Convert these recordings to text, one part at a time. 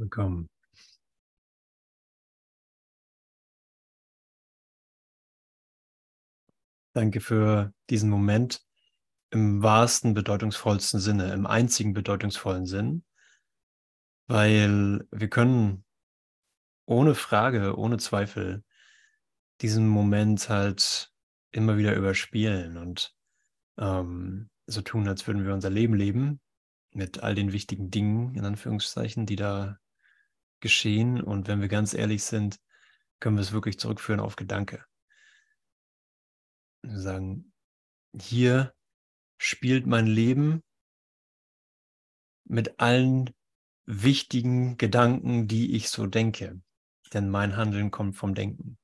Willkommen. Danke für diesen Moment im wahrsten, bedeutungsvollsten Sinne, im einzigen bedeutungsvollen Sinn, weil wir können ohne Frage, ohne Zweifel diesen Moment halt immer wieder überspielen und ähm, so tun, als würden wir unser Leben leben mit all den wichtigen Dingen, in Anführungszeichen, die da geschehen. Und wenn wir ganz ehrlich sind, können wir es wirklich zurückführen auf Gedanke. Wir sagen, hier spielt mein Leben mit allen wichtigen Gedanken, die ich so denke. Denn mein Handeln kommt vom Denken.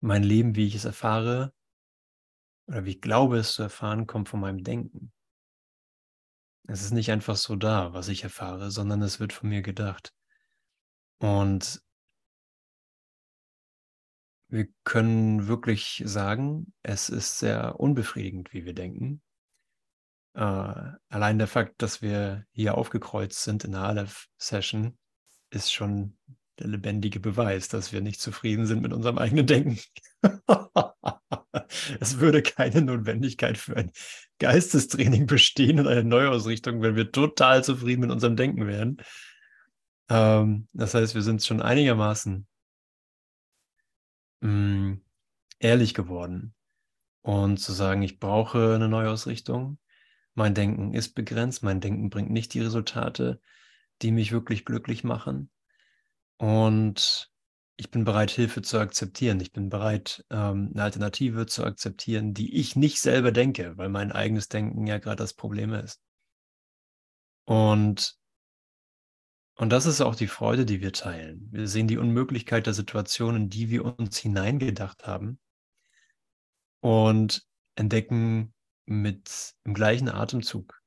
Mein Leben, wie ich es erfahre, oder wie ich glaube es zu erfahren, kommt von meinem Denken. Es ist nicht einfach so da, was ich erfahre, sondern es wird von mir gedacht. Und wir können wirklich sagen, es ist sehr unbefriedigend, wie wir denken. Äh, allein der Fakt, dass wir hier aufgekreuzt sind in der Aleph-Session, ist schon der lebendige Beweis, dass wir nicht zufrieden sind mit unserem eigenen Denken. es würde keine Notwendigkeit für ein Geistestraining bestehen und eine Neuausrichtung, wenn wir total zufrieden mit unserem Denken wären. Ähm, das heißt, wir sind schon einigermaßen mh, mm, ehrlich geworden und zu sagen, ich brauche eine Neuausrichtung. Mein Denken ist begrenzt, mein Denken bringt nicht die Resultate, die mich wirklich glücklich machen. Und ich bin bereit, Hilfe zu akzeptieren. Ich bin bereit, ähm, eine Alternative zu akzeptieren, die ich nicht selber denke, weil mein eigenes Denken ja gerade das Problem ist. Und, und das ist auch die Freude, die wir teilen. Wir sehen die Unmöglichkeit der Situationen, die wir uns hineingedacht haben und entdecken mit im gleichen Atemzug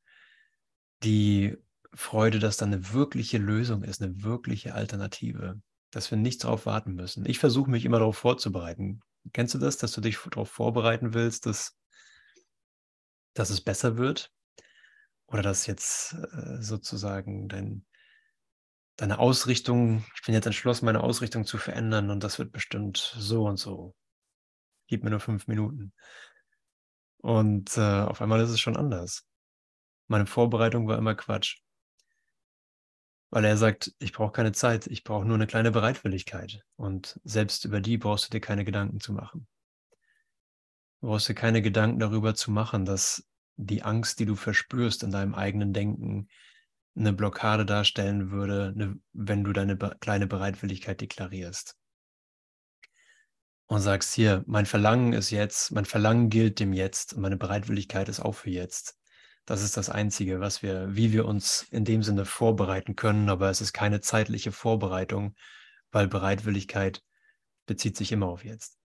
die Freude, dass da eine wirkliche Lösung ist, eine wirkliche Alternative, dass wir nicht darauf warten müssen. Ich versuche mich immer darauf vorzubereiten. Kennst du das, dass du dich darauf vorbereiten willst, dass, dass es besser wird? Oder dass jetzt äh, sozusagen dein, deine Ausrichtung, ich bin jetzt entschlossen, meine Ausrichtung zu verändern und das wird bestimmt so und so. Gib mir nur fünf Minuten. Und äh, auf einmal ist es schon anders. Meine Vorbereitung war immer Quatsch. Weil er sagt, ich brauche keine Zeit, ich brauche nur eine kleine Bereitwilligkeit. Und selbst über die brauchst du dir keine Gedanken zu machen. Du brauchst dir keine Gedanken darüber zu machen, dass die Angst, die du verspürst in deinem eigenen Denken, eine Blockade darstellen würde, eine, wenn du deine kleine Bereitwilligkeit deklarierst. Und sagst hier, mein Verlangen ist jetzt, mein Verlangen gilt dem Jetzt und meine Bereitwilligkeit ist auch für jetzt. Das ist das Einzige, was wir, wie wir uns in dem Sinne vorbereiten können, aber es ist keine zeitliche Vorbereitung, weil Bereitwilligkeit bezieht sich immer auf jetzt.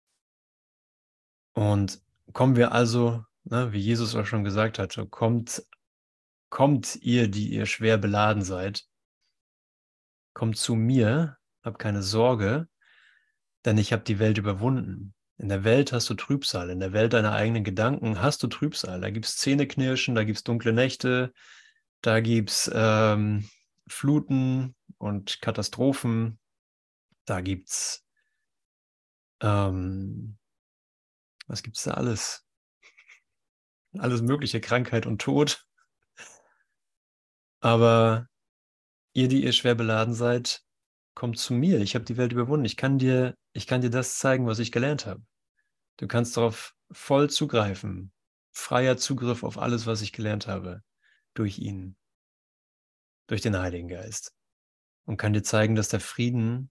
Und kommen wir also, ne, wie Jesus auch schon gesagt hat, kommt, kommt ihr, die ihr schwer beladen seid, kommt zu mir, habt keine Sorge, denn ich habe die Welt überwunden. In der Welt hast du Trübsal, in der Welt deiner eigenen Gedanken hast du Trübsal. Da gibt es Zähneknirschen, da gibt es dunkle Nächte, da gibt es ähm, Fluten und Katastrophen, da gibt es, ähm, was gibt es da alles? Alles mögliche, Krankheit und Tod. Aber ihr, die ihr schwer beladen seid, kommt zu mir. Ich habe die Welt überwunden. Ich kann dir ich kann dir das zeigen, was ich gelernt habe. Du kannst darauf voll zugreifen. Freier Zugriff auf alles, was ich gelernt habe, durch ihn, durch den Heiligen Geist. Und kann dir zeigen, dass der Frieden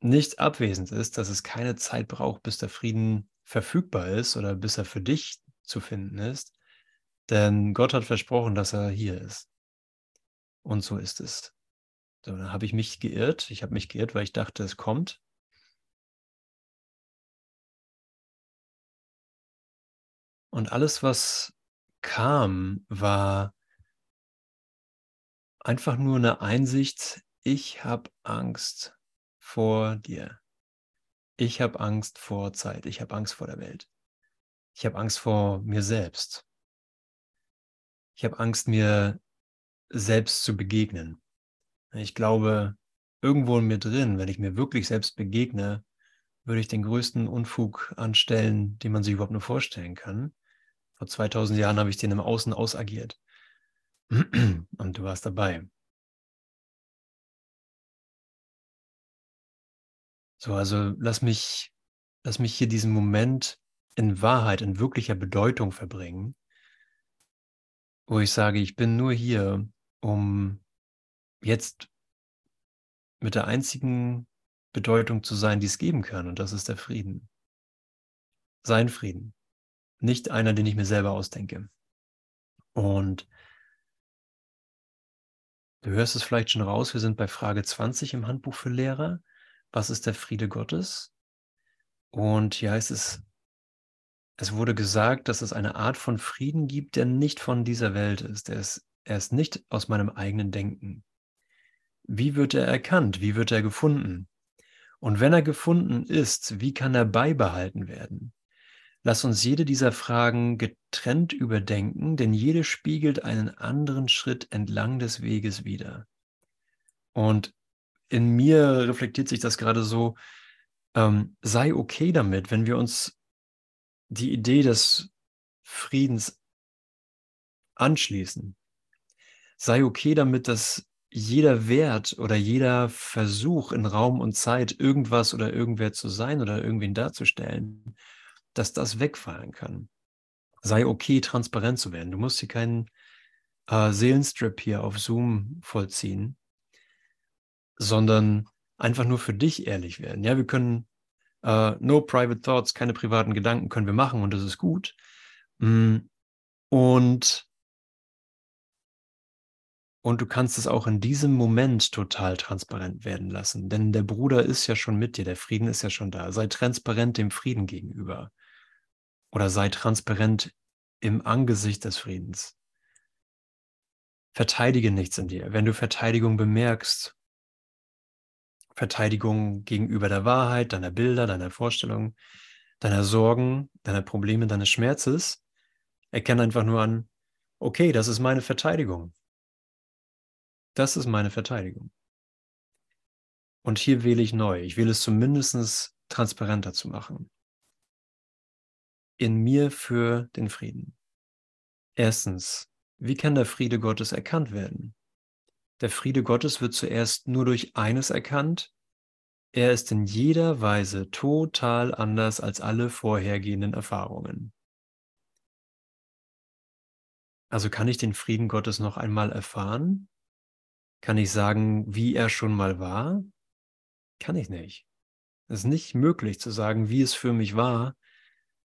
nicht abwesend ist, dass es keine Zeit braucht, bis der Frieden verfügbar ist oder bis er für dich zu finden ist. Denn Gott hat versprochen, dass er hier ist. Und so ist es. So, dann habe ich mich geirrt. Ich habe mich geirrt, weil ich dachte, es kommt. Und alles, was kam, war einfach nur eine Einsicht, ich habe Angst vor dir. Ich habe Angst vor Zeit. Ich habe Angst vor der Welt. Ich habe Angst vor mir selbst. Ich habe Angst, mir selbst zu begegnen. Ich glaube, irgendwo in mir drin, wenn ich mir wirklich selbst begegne, würde ich den größten Unfug anstellen, den man sich überhaupt nur vorstellen kann. Vor 2000 Jahren habe ich den im Außen ausagiert. Und du warst dabei. So, also lass mich, lass mich hier diesen Moment in Wahrheit, in wirklicher Bedeutung verbringen, wo ich sage, ich bin nur hier, um jetzt mit der einzigen Bedeutung zu sein, die es geben kann, und das ist der Frieden. Sein Frieden. Nicht einer, den ich mir selber ausdenke. Und du hörst es vielleicht schon raus, wir sind bei Frage 20 im Handbuch für Lehrer. Was ist der Friede Gottes? Und hier heißt es, es wurde gesagt, dass es eine Art von Frieden gibt, der nicht von dieser Welt ist. Er ist, er ist nicht aus meinem eigenen Denken. Wie wird er erkannt? Wie wird er gefunden? Und wenn er gefunden ist, wie kann er beibehalten werden? Lass uns jede dieser Fragen getrennt überdenken, denn jede spiegelt einen anderen Schritt entlang des Weges wider. Und in mir reflektiert sich das gerade so, ähm, sei okay damit, wenn wir uns die Idee des Friedens anschließen. Sei okay damit, dass jeder Wert oder jeder Versuch in Raum und Zeit, irgendwas oder irgendwer zu sein oder irgendwen darzustellen, dass das wegfallen kann. Sei okay, transparent zu werden. Du musst hier keinen äh, Seelenstrip hier auf Zoom vollziehen, sondern einfach nur für dich ehrlich werden. Ja, wir können Uh, no private thoughts, keine privaten Gedanken können wir machen und das ist gut. Mm, und, und du kannst es auch in diesem Moment total transparent werden lassen, denn der Bruder ist ja schon mit dir, der Frieden ist ja schon da. Sei transparent dem Frieden gegenüber oder sei transparent im Angesicht des Friedens. Verteidige nichts in dir. Wenn du Verteidigung bemerkst, Verteidigung gegenüber der Wahrheit, deiner Bilder, deiner Vorstellungen, deiner Sorgen, deiner Probleme, deines Schmerzes. Erkenne einfach nur an, okay, das ist meine Verteidigung. Das ist meine Verteidigung. Und hier wähle ich neu. Ich wähle es zumindest transparenter zu machen. In mir für den Frieden. Erstens, wie kann der Friede Gottes erkannt werden? Der Friede Gottes wird zuerst nur durch eines erkannt. Er ist in jeder Weise total anders als alle vorhergehenden Erfahrungen. Also kann ich den Frieden Gottes noch einmal erfahren? Kann ich sagen, wie er schon mal war? Kann ich nicht. Es ist nicht möglich zu sagen, wie es für mich war,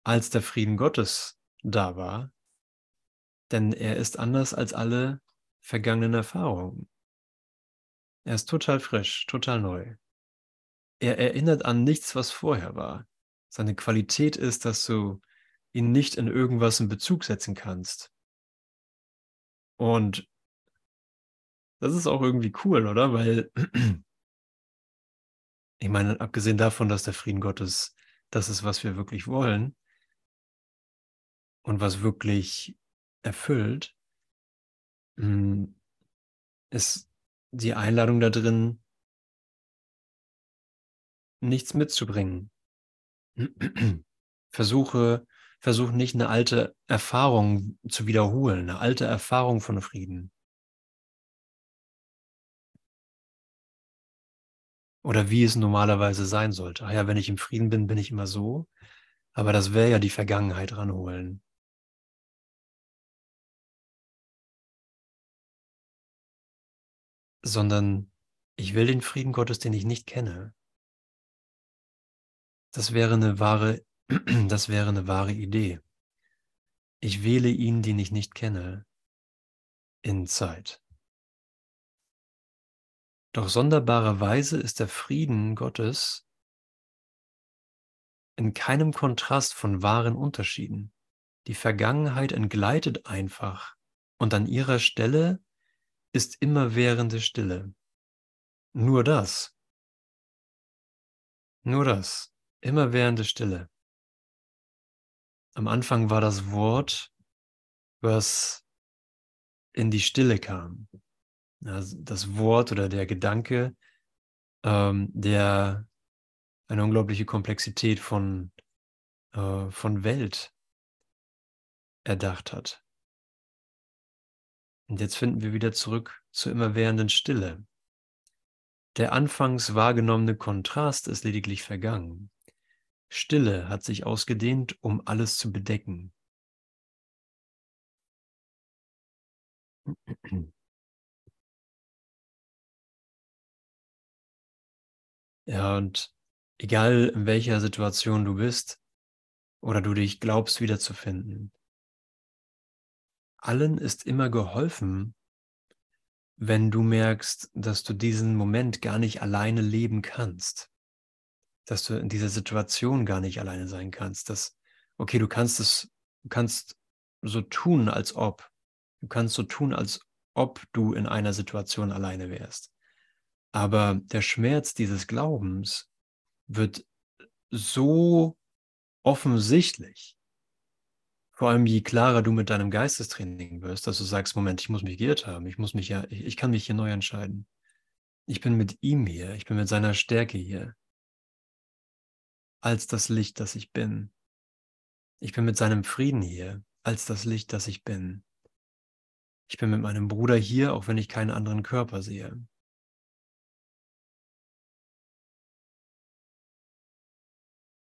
als der Frieden Gottes da war, denn er ist anders als alle vergangenen Erfahrungen. Er ist total frisch, total neu. Er erinnert an nichts, was vorher war. Seine Qualität ist, dass du ihn nicht in irgendwas in Bezug setzen kannst. Und das ist auch irgendwie cool, oder? Weil, ich meine, abgesehen davon, dass der Frieden Gottes das ist, was wir wirklich wollen und was wirklich erfüllt, hm, ist die Einladung da drin, nichts mitzubringen. Versuche, versuche nicht eine alte Erfahrung zu wiederholen, eine alte Erfahrung von Frieden. Oder wie es normalerweise sein sollte. Ah ja, wenn ich im Frieden bin, bin ich immer so. Aber das wäre ja die Vergangenheit ranholen. Sondern ich will den Frieden Gottes, den ich nicht kenne. Das wäre eine wahre, das wäre eine wahre Idee. Ich wähle ihn, den ich nicht kenne, in Zeit. Doch sonderbarerweise ist der Frieden Gottes in keinem Kontrast von wahren Unterschieden. Die Vergangenheit entgleitet einfach und an ihrer Stelle ist immerwährende Stille. Nur das. Nur das. Immerwährende Stille. Am Anfang war das Wort, was in die Stille kam. Das Wort oder der Gedanke, ähm, der eine unglaubliche Komplexität von, äh, von Welt erdacht hat. Und jetzt finden wir wieder zurück zur immerwährenden Stille. Der anfangs wahrgenommene Kontrast ist lediglich vergangen. Stille hat sich ausgedehnt, um alles zu bedecken. Ja, und egal in welcher Situation du bist oder du dich glaubst wiederzufinden, allen ist immer geholfen, wenn du merkst, dass du diesen Moment gar nicht alleine leben kannst. Dass du in dieser Situation gar nicht alleine sein kannst. Dass, okay, du kannst es, du kannst so tun, als ob. Du kannst so tun, als ob du in einer Situation alleine wärst. Aber der Schmerz dieses Glaubens wird so offensichtlich, vor allem je klarer du mit deinem Geistestraining wirst, dass du sagst, Moment, ich muss mich geirrt haben, ich muss mich ja, ich, ich kann mich hier neu entscheiden. Ich bin mit ihm hier, ich bin mit seiner Stärke hier, als das Licht, das ich bin. Ich bin mit seinem Frieden hier, als das Licht, das ich bin. Ich bin mit meinem Bruder hier, auch wenn ich keinen anderen Körper sehe.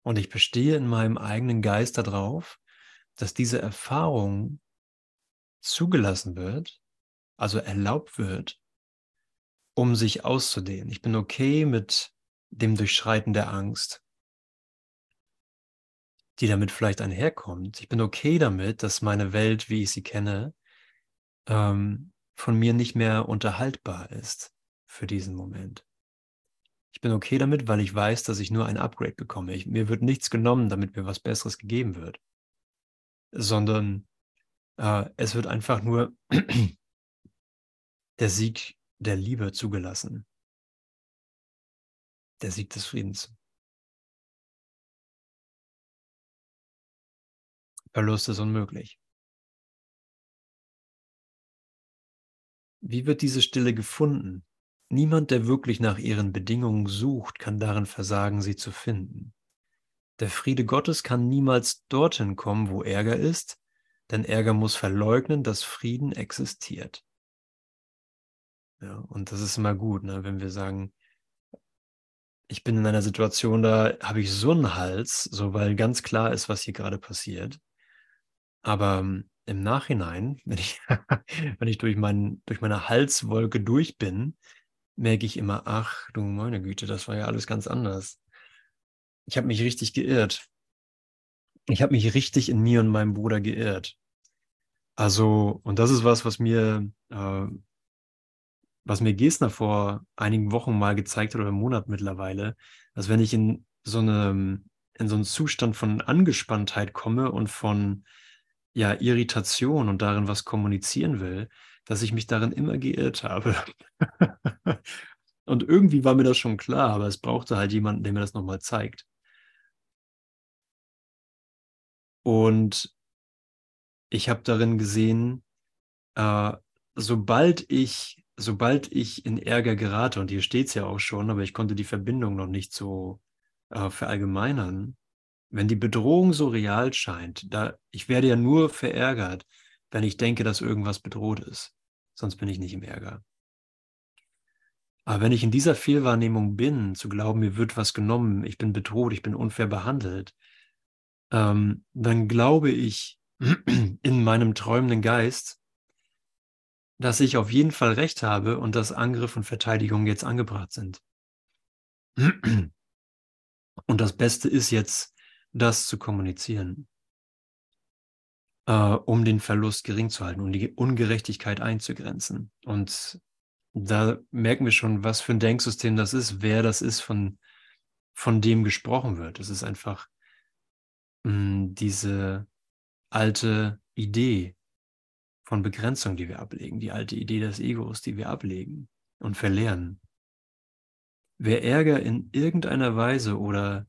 Und ich bestehe in meinem eigenen Geist darauf, dass diese Erfahrung zugelassen wird, also erlaubt wird, um sich auszudehnen. Ich bin okay mit dem Durchschreiten der Angst, die damit vielleicht einherkommt. Ich bin okay damit, dass meine Welt, wie ich sie kenne, ähm, von mir nicht mehr unterhaltbar ist für diesen Moment. Ich bin okay damit, weil ich weiß, dass ich nur ein Upgrade bekomme. Ich, mir wird nichts genommen, damit mir was Besseres gegeben wird, sondern äh, es wird einfach nur der Sieg der Liebe zugelassen. Der Sieg des Friedens. Verlust ist unmöglich. Wie wird diese Stille gefunden? Niemand, der wirklich nach ihren Bedingungen sucht, kann darin versagen, sie zu finden. Der Friede Gottes kann niemals dorthin kommen, wo Ärger ist, denn Ärger muss verleugnen, dass Frieden existiert. Ja, und das ist immer gut, ne, wenn wir sagen, ich bin in einer Situation, da habe ich so einen Hals, so weil ganz klar ist, was hier gerade passiert. Aber ähm, im Nachhinein, wenn ich, wenn ich durch, mein, durch meine Halswolke durch bin, merke ich immer, ach du meine Güte, das war ja alles ganz anders. Ich habe mich richtig geirrt. Ich habe mich richtig in mir und meinem Bruder geirrt. Also, und das ist was, was mir, äh, was mir Gesner vor einigen Wochen mal gezeigt hat oder einem Monat mittlerweile, dass wenn ich in so eine, in so einen Zustand von Angespanntheit komme und von ja, Irritation und darin was kommunizieren will, dass ich mich darin immer geirrt habe. und irgendwie war mir das schon klar, aber es brauchte halt jemanden, der mir das nochmal zeigt. Und ich habe darin gesehen, äh, sobald ich, sobald ich in Ärger gerate, und hier steht es ja auch schon, aber ich konnte die Verbindung noch nicht so äh, verallgemeinern, wenn die Bedrohung so real scheint, da ich werde ja nur verärgert, wenn ich denke, dass irgendwas bedroht ist sonst bin ich nicht im Ärger. Aber wenn ich in dieser Fehlwahrnehmung bin, zu glauben, mir wird was genommen, ich bin bedroht, ich bin unfair behandelt, ähm, dann glaube ich in meinem träumenden Geist, dass ich auf jeden Fall recht habe und dass Angriff und Verteidigung jetzt angebracht sind. Und das Beste ist jetzt, das zu kommunizieren äh, um den Verlust gering zu halten, um die Ungerechtigkeit einzugrenzen. Und da merken wir schon, was für ein Denksystem das ist, wer das ist, von, von dem gesprochen wird. Es ist einfach mh, diese alte Idee von Begrenzung, die wir ablegen, die alte Idee des Egos, die wir ablegen und verlernen. Wer Ärger in irgendeiner Weise oder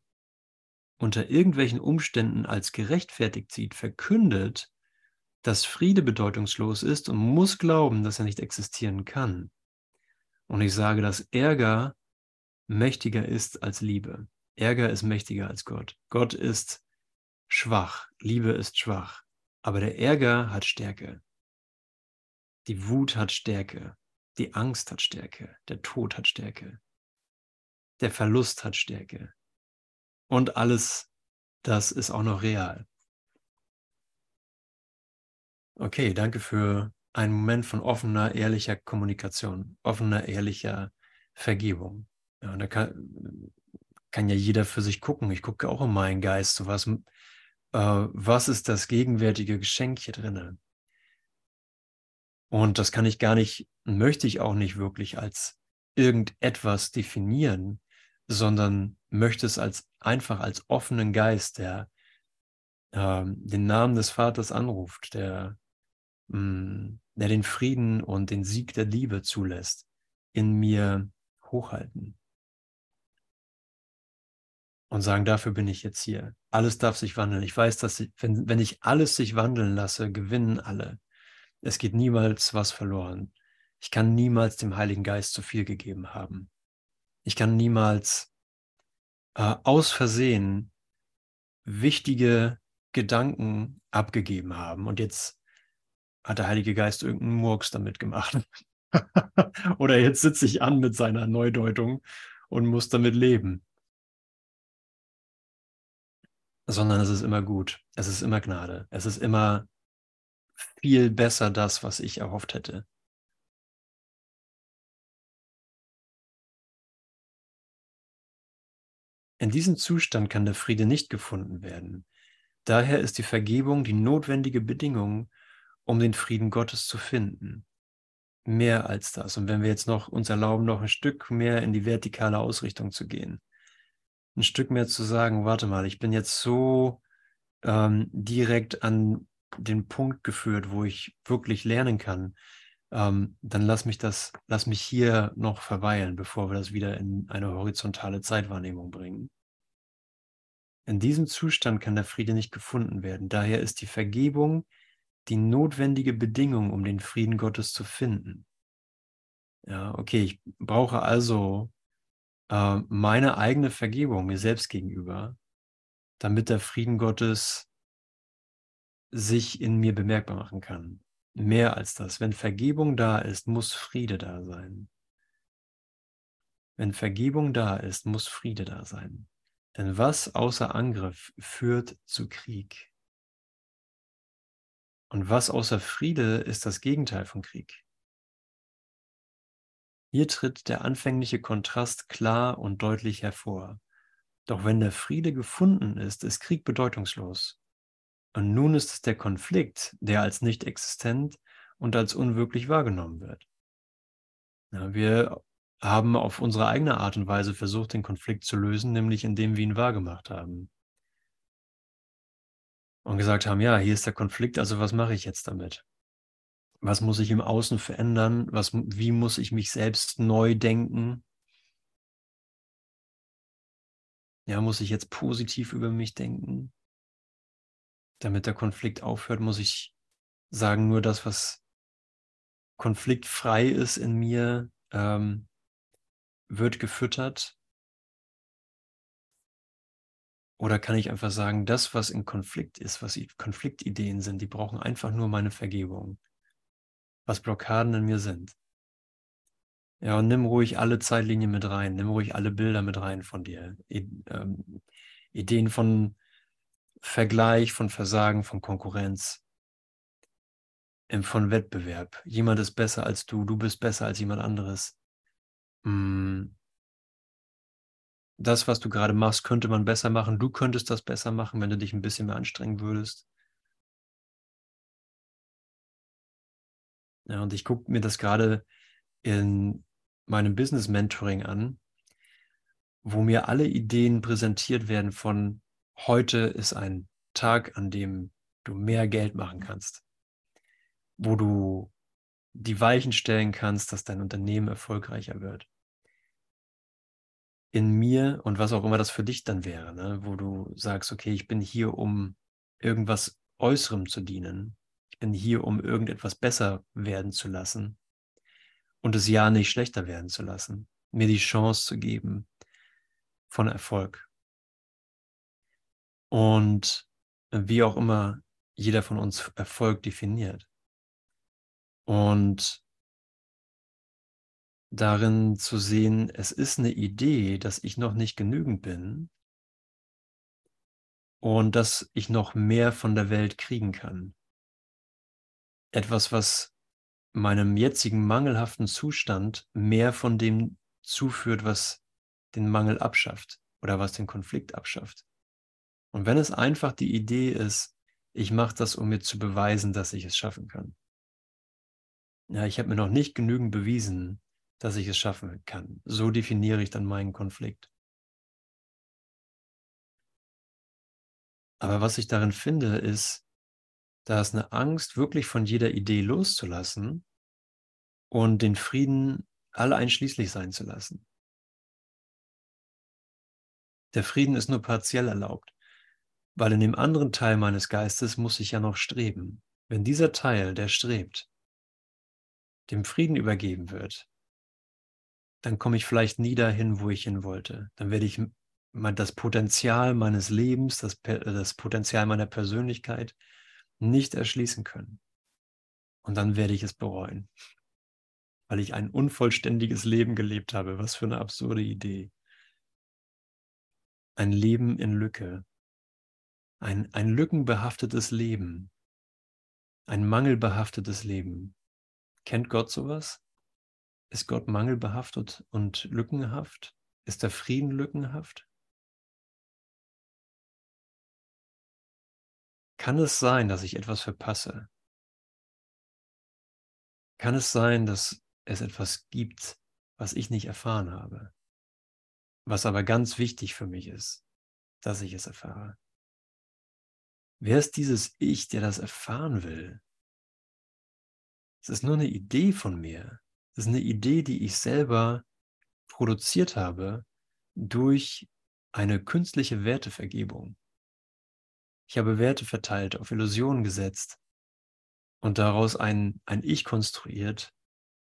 unter irgendwelchen Umständen als gerechtfertigt sieht, verkündet, dass Friede bedeutungslos ist und muss glauben, dass er nicht existieren kann. Und ich sage, dass Ärger mächtiger ist als Liebe. Ärger ist mächtiger als Gott. Gott ist schwach, Liebe ist schwach, aber der Ärger hat Stärke. Die Wut hat Stärke, die Angst hat Stärke, der Tod hat Stärke, der Verlust hat Stärke. Und alles das ist auch noch real. Okay, danke für einen Moment von offener, ehrlicher Kommunikation, offener, ehrlicher Vergebung. Ja, und da kann, kann ja jeder für sich gucken. Ich gucke auch in meinen Geist, so was, was ist das gegenwärtige Geschenk hier drinne? Und das kann ich gar nicht, möchte ich auch nicht wirklich als irgendetwas definieren, sondern möchte es als einfach als offenen Geist, der äh, den Namen des Vaters anruft, der, mh, mm, der den Frieden und den Sieg der Liebe zulässt, in mir hochhalten und sagen, dafür bin ich jetzt hier. Alles darf sich wandeln. Ich weiß, dass ich, wenn, wenn ich alles sich wandeln lasse, gewinnen alle. Es geht niemals was verloren. Ich kann niemals dem Heiligen Geist zu viel gegeben haben. Ich kann niemals äh, aus Versehen wichtige Gedanken abgegeben haben. Und jetzt hat der Heilige Geist irgendeinen Murks damit gemacht. Oder jetzt sitze ich an mit seiner Neudeutung und muss damit leben sondern es ist immer gut. Es ist immer Gnade. Es ist immer viel besser das, was ich erhofft hätte. In diesem Zustand kann der Friede nicht gefunden werden. Daher ist die Vergebung die notwendige Bedingung, um den Frieden Gottes zu finden. Mehr als das. Und wenn wir jetzt noch uns erlauben, noch ein Stück mehr in die vertikale Ausrichtung zu gehen, ein Stück mehr zu sagen, warte mal, ich bin jetzt so ähm, direkt an den Punkt geführt, wo ich wirklich lernen kann, ähm, dann lass mich das, lass mich hier noch verweilen, bevor wir das wieder in eine horizontale Zeitwahrnehmung bringen. In diesem Zustand kann der Friede nicht gefunden werden. Daher ist die Vergebung die notwendige Bedingung, um den Frieden Gottes zu finden. Ja, okay, ich brauche also äh, meine eigene Vergebung mir selbst gegenüber, damit der Frieden Gottes sich in mir bemerkbar machen kann. Mehr als das. Wenn Vergebung da ist, muss Friede da sein. Wenn Vergebung da ist, muss Friede da sein. Denn was außer Angriff führt zu Krieg? Und was außer Friede ist das Gegenteil von Krieg? Hier tritt der anfängliche Kontrast klar und deutlich hervor. Doch wenn der Friede gefunden ist, ist Krieg bedeutungslos. Und nun ist es der Konflikt, der als nicht existent und als unwirklich wahrgenommen wird. Ja, wir haben auf unsere eigene Art und Weise versucht, den Konflikt zu lösen, nämlich indem wir ihn wahrgemacht haben. Und gesagt haben, ja, hier ist der Konflikt, also was mache ich jetzt damit? Was muss ich im Außen verändern? Was, wie muss ich mich selbst neu denken? Ja, muss ich jetzt positiv über mich denken? Damit der Konflikt aufhört, muss ich sagen, nur das, was konfliktfrei ist in mir, ähm, wird gefüttert. Oder kann ich einfach sagen, das, was in Konflikt ist, was Konfliktideen sind, die brauchen einfach nur meine Vergebung was Blockaden in mir sind. Ja, und nimm ruhig alle Zeitlinien mit rein, nimm ruhig alle Bilder mit rein von dir. Ähm, Ideen von Vergleich, von Versagen, von Konkurrenz, von Wettbewerb. Jemand ist besser als du, du bist besser als jemand anderes. Hm. Das, was du gerade machst, könnte man besser machen. Du könntest das besser machen, wenn du dich ein bisschen mehr anstrengen würdest. Ja, und ich gucke mir das gerade in meinem Business Mentoring an, wo mir alle Ideen präsentiert werden von heute ist ein Tag, an dem du mehr Geld machen kannst, wo du die Weichen stellen kannst, dass dein Unternehmen erfolgreicher wird. In mir und was auch immer das für dich dann wäre, ne? wo du sagst, okay, ich bin hier, um irgendwas Äußerem zu dienen, bin hier, um irgendetwas besser werden zu lassen und es ja nicht schlechter werden zu lassen, mir die Chance zu geben von Erfolg. Und wie auch immer jeder von uns Erfolg definiert. Und darin zu sehen, es ist eine Idee, dass ich noch nicht genügend bin und dass ich noch mehr von der Welt kriegen kann. Etwas, was meinem jetzigen mangelhaften Zustand mehr von dem zuführt, was den Mangel abschafft oder was den Konflikt abschafft. Und wenn es einfach die Idee ist, ich mache das, um mir zu beweisen, dass ich es schaffen kann. Ja, ich habe mir noch nicht genügend bewiesen, dass ich es schaffen kann. So definiere ich dann meinen Konflikt. Aber was ich darin finde, ist, da ist eine Angst, wirklich von jeder Idee loszulassen und den Frieden alle einschließlich sein zu lassen. Der Frieden ist nur partiell erlaubt, weil in dem anderen Teil meines Geistes muss ich ja noch streben. Wenn dieser Teil, der strebt, dem Frieden übergeben wird, dann komme ich vielleicht nie dahin, wo ich hin wollte. Dann werde ich das Potenzial meines Lebens, das, das Potenzial meiner Persönlichkeit nicht erschließen können. Und dann werde ich es bereuen, weil ich ein unvollständiges Leben gelebt habe. Was für eine absurde Idee. Ein Leben in Lücke. Ein, ein lückenbehaftetes Leben. Ein mangelbehaftetes Leben. Kennt Gott sowas? Ist Gott mangelbehaftet und lückenhaft? Ist der Frieden lückenhaft? Kann es sein, dass ich etwas verpasse? Kann es sein, dass es etwas gibt, was ich nicht erfahren habe, was aber ganz wichtig für mich ist, dass ich es erfahre? Wer ist dieses Ich, der das erfahren will? Es ist nur eine Idee von mir. Es ist eine Idee, die ich selber produziert habe durch eine künstliche Wertevergebung. Ich habe Werte verteilt, auf Illusionen gesetzt und daraus ein, ein Ich konstruiert,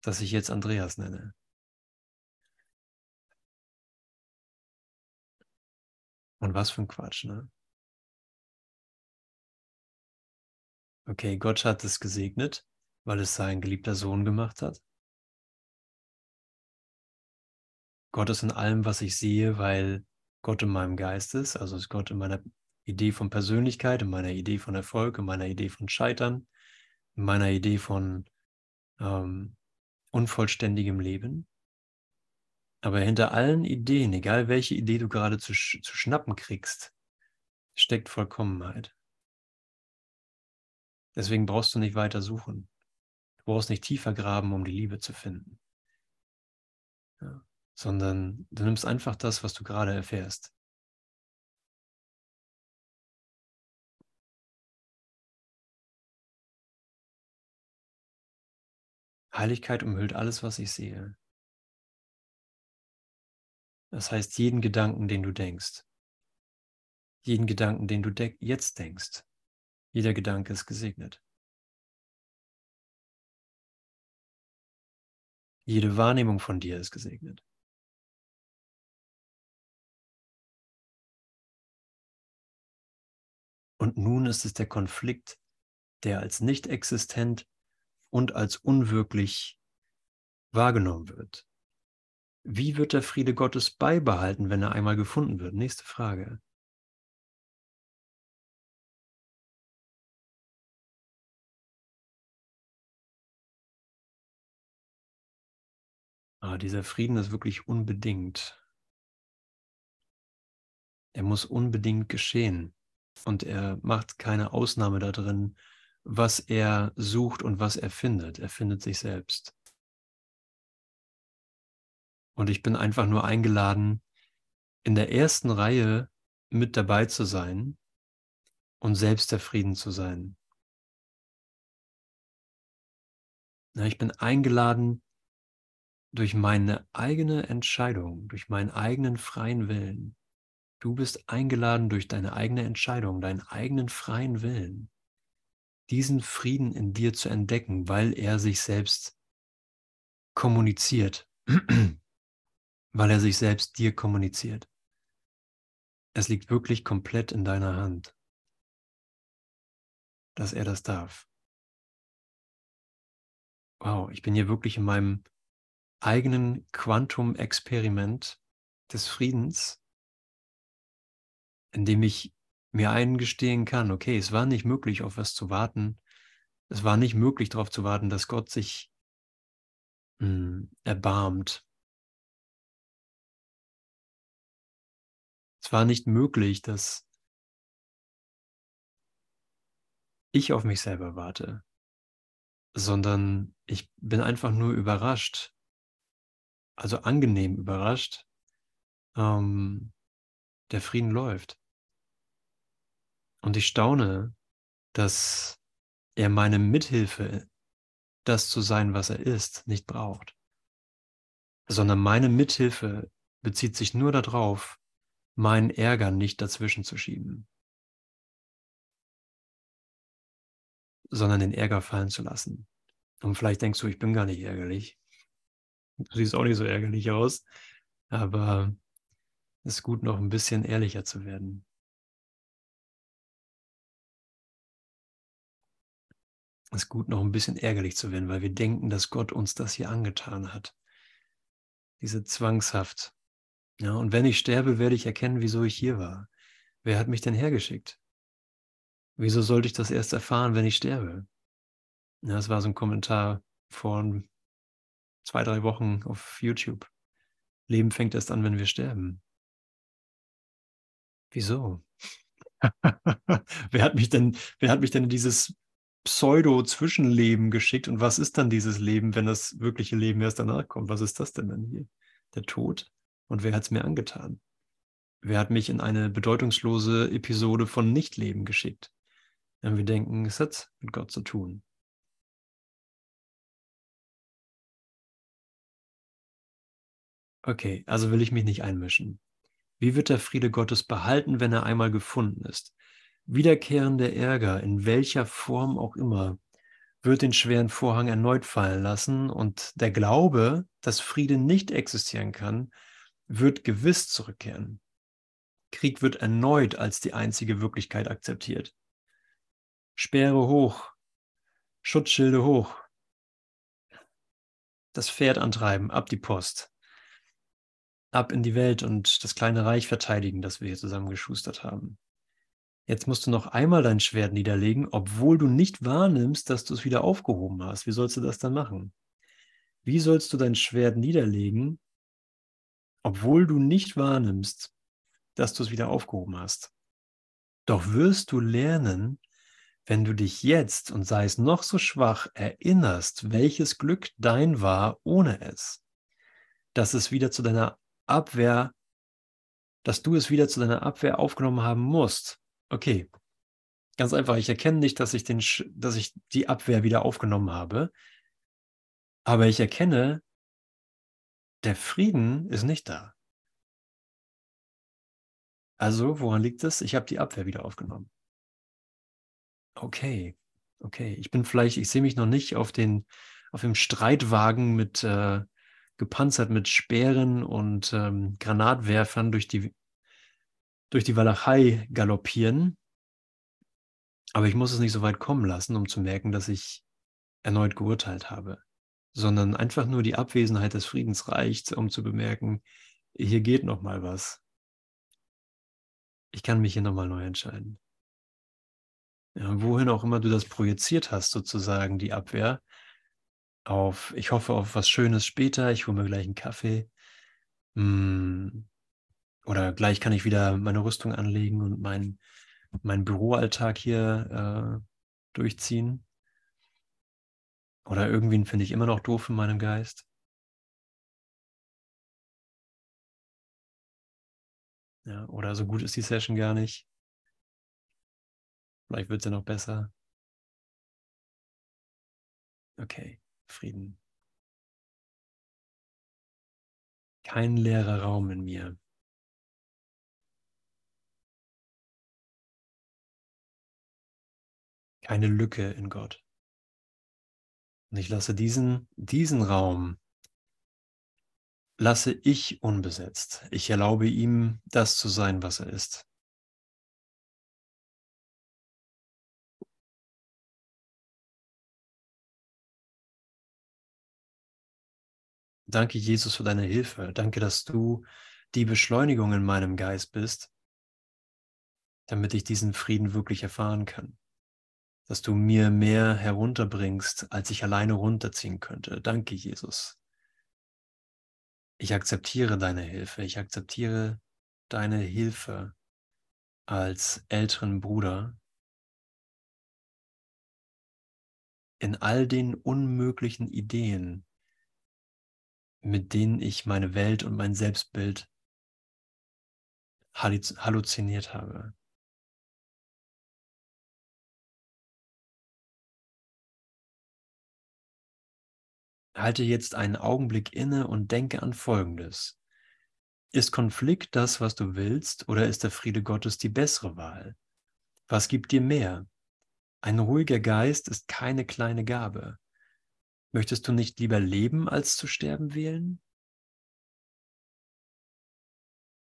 das ich jetzt Andreas nenne. Und was für ein Quatsch, ne? Okay, Gott hat es gesegnet, weil es sein geliebter Sohn gemacht hat. Gott ist in allem, was ich sehe, weil Gott in meinem Geist ist, also ist Gott in meiner Idee von Persönlichkeit, in meiner Idee von Erfolg, in meiner Idee von Scheitern, in meiner Idee von ähm, unvollständigem Leben. Aber hinter allen Ideen, egal welche Idee du gerade zu, zu schnappen kriegst, steckt Vollkommenheit. Deswegen brauchst du nicht weiter suchen. Du brauchst nicht tiefer graben, um die Liebe zu finden. Ja sondern du nimmst einfach das, was du gerade erfährst. Heiligkeit umhüllt alles, was ich sehe. Das heißt, jeden Gedanken, den du denkst, jeden Gedanken, den du de jetzt denkst, jeder Gedanke ist gesegnet. Jede Wahrnehmung von dir ist gesegnet. Und nun ist es der Konflikt, der als nicht existent und als unwirklich wahrgenommen wird. Wie wird der Friede Gottes beibehalten, wenn er einmal gefunden wird? Nächste Frage. Ah, dieser Frieden ist wirklich unbedingt. Er muss unbedingt geschehen. Und er macht keine Ausnahme da drin, was er sucht und was er findet. Er findet sich selbst. Und ich bin einfach nur eingeladen, in der ersten Reihe mit dabei zu sein und selbst der Frieden zu sein. ich bin eingeladen durch meine eigene Entscheidung, durch meinen eigenen freien Willen, Du bist eingeladen durch deine eigene Entscheidung, deinen eigenen freien Willen, diesen Frieden in dir zu entdecken, weil er sich selbst kommuniziert, weil er sich selbst dir kommuniziert. Es liegt wirklich komplett in deiner Hand, dass er das darf. Wow, ich bin hier wirklich in meinem eigenen Quantum-Experiment des Friedens, in dem ich mir eingestehen kann, okay, es war nicht möglich, auf was zu warten. Es war nicht möglich, darauf zu warten, dass Gott sich mh, hm, erbarmt. Es war nicht möglich, dass ich auf mich selber warte, sondern ich bin einfach nur überrascht, also angenehm überrascht, ähm, der Frieden läuft. Und ich staune, dass er meine Mithilfe, das zu sein, was er ist, nicht braucht, sondern meine Mithilfe bezieht sich nur darauf, meinen Ärger nicht dazwischen zu schieben, sondern den Ärger fallen zu lassen. Und vielleicht denkst du, ich bin gar nicht ärgerlich. Du siehst auch nicht so ärgerlich aus, aber es ist gut, noch ein bisschen ehrlicher zu werden. Es gut, noch ein bisschen ärgerlich zu werden, weil wir denken, dass Gott uns das hier angetan hat. Diese Zwangshaft. Ja, und wenn ich sterbe, werde ich erkennen, wieso ich hier war. Wer hat mich denn hergeschickt? Wieso sollte ich das erst erfahren, wenn ich sterbe? Ja, das war so ein Kommentar vor zwei, drei Wochen auf YouTube. Leben fängt erst an, wenn wir sterben. Wieso? wer hat mich denn, wer hat mich denn in dieses Pseudo-Zwischenleben geschickt. Und was ist dann dieses Leben, wenn das wirkliche Leben erst danach kommt? Was ist das denn dann hier? Der Tod. Und wer hat es mir angetan? Wer hat mich in eine bedeutungslose Episode von Nichtleben geschickt? Wenn wir denken, es hat mit Gott zu tun. Okay, also will ich mich nicht einmischen. Wie wird der Friede Gottes behalten, wenn er einmal gefunden ist? Wiederkehrender Ärger, in welcher Form auch immer, wird den schweren Vorhang erneut fallen lassen und der Glaube, dass Friede nicht existieren kann, wird gewiss zurückkehren. Krieg wird erneut als die einzige Wirklichkeit akzeptiert. Speere hoch, Schutzschilde hoch, das Pferd antreiben, ab die Post, ab in die Welt und das kleine Reich verteidigen, das wir hier zusammengeschustert haben. Jetzt musst du noch einmal dein Schwert niederlegen, obwohl du nicht wahrnimmst, dass du es wieder aufgehoben hast. Wie sollst du das dann machen? Wie sollst du dein Schwert niederlegen, obwohl du nicht wahrnimmst, dass du es wieder aufgehoben hast? Doch wirst du lernen, wenn du dich jetzt und sei es noch so schwach erinnerst, welches Glück dein war ohne es, dass es wieder zu deiner Abwehr, dass du es wieder zu deiner Abwehr aufgenommen haben musst. Okay, ganz einfach. Ich erkenne nicht, dass ich, den, dass ich die Abwehr wieder aufgenommen habe, aber ich erkenne, der Frieden ist nicht da. Also, woran liegt es? Ich habe die Abwehr wieder aufgenommen. Okay, okay. Ich bin vielleicht, ich sehe mich noch nicht auf den, auf dem Streitwagen mit äh, gepanzert mit Speeren und ähm, Granatwerfern durch die durch die Walachei galoppieren. Aber ich muss es nicht so weit kommen lassen, um zu merken, dass ich erneut geurteilt habe, sondern einfach nur die Abwesenheit des Friedens reicht, um zu bemerken, hier geht noch mal was. Ich kann mich hier noch mal neu entscheiden. Ja, wohin auch immer du das projiziert hast, sozusagen die Abwehr, auf, ich hoffe auf was Schönes später, ich hole mir gleich einen Kaffee. Hm, oder gleich kann ich wieder meine Rüstung anlegen und meinen mein Büroalltag hier äh, durchziehen. Oder irgendwen finde ich immer noch doof in meinem Geist. Ja, oder so gut ist die Session gar nicht. Vielleicht wird sie noch besser. Okay, Frieden. Kein leerer Raum in mir. Keine Lücke in Gott. Und ich lasse diesen, diesen Raum, lasse ich unbesetzt. Ich erlaube ihm, das zu sein, was er ist. Danke, Jesus, für deine Hilfe. Danke, dass du die Beschleunigung in meinem Geist bist, damit ich diesen Frieden wirklich erfahren kann. Dass du mir mehr herunterbringst, als ich alleine runterziehen könnte. Danke, Jesus. Ich akzeptiere deine Hilfe. Ich akzeptiere deine Hilfe als älteren Bruder in all den unmöglichen Ideen, mit denen ich meine Welt und mein Selbstbild halluziniert habe. Halte jetzt einen Augenblick inne und denke an Folgendes. Ist Konflikt das, was du willst, oder ist der Friede Gottes die bessere Wahl? Was gibt dir mehr? Ein ruhiger Geist ist keine kleine Gabe. Möchtest du nicht lieber leben, als zu sterben wählen?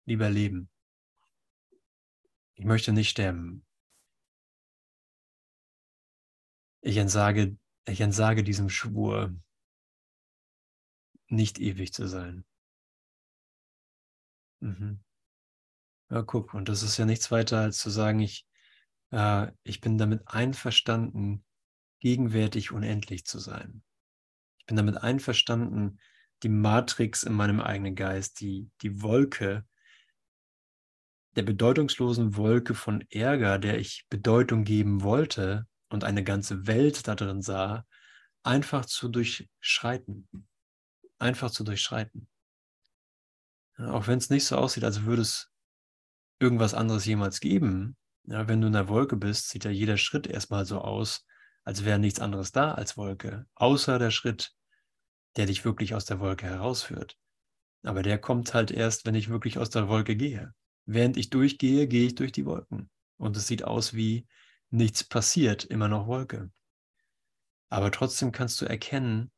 Lieber leben. Ich möchte nicht sterben. Ich entsage, ich entsage diesem Schwur, nicht ewig zu sein. Mhm. Ja, guck, und das ist ja nichts weiter als zu sagen, ich, äh, ich bin damit einverstanden, gegenwärtig unendlich zu sein. Ich bin damit einverstanden, die Matrix in meinem eigenen Geist, die, die Wolke, der bedeutungslosen Wolke von Ärger, der ich Bedeutung geben wollte und eine ganze Welt da drin sah, einfach zu durchschreiten. Einfach zu durchschreiten. Ja, auch wenn es nicht so aussieht, als würde es irgendwas anderes jemals geben. Ja, wenn du in der Wolke bist, sieht ja jeder Schritt erstmal so aus, als wäre nichts anderes da als Wolke, außer der Schritt, der dich wirklich aus der Wolke herausführt. Aber der kommt halt erst, wenn ich wirklich aus der Wolke gehe. Während ich durchgehe, gehe ich durch die Wolken. Und es sieht aus wie nichts passiert, immer noch Wolke. Aber trotzdem kannst du erkennen,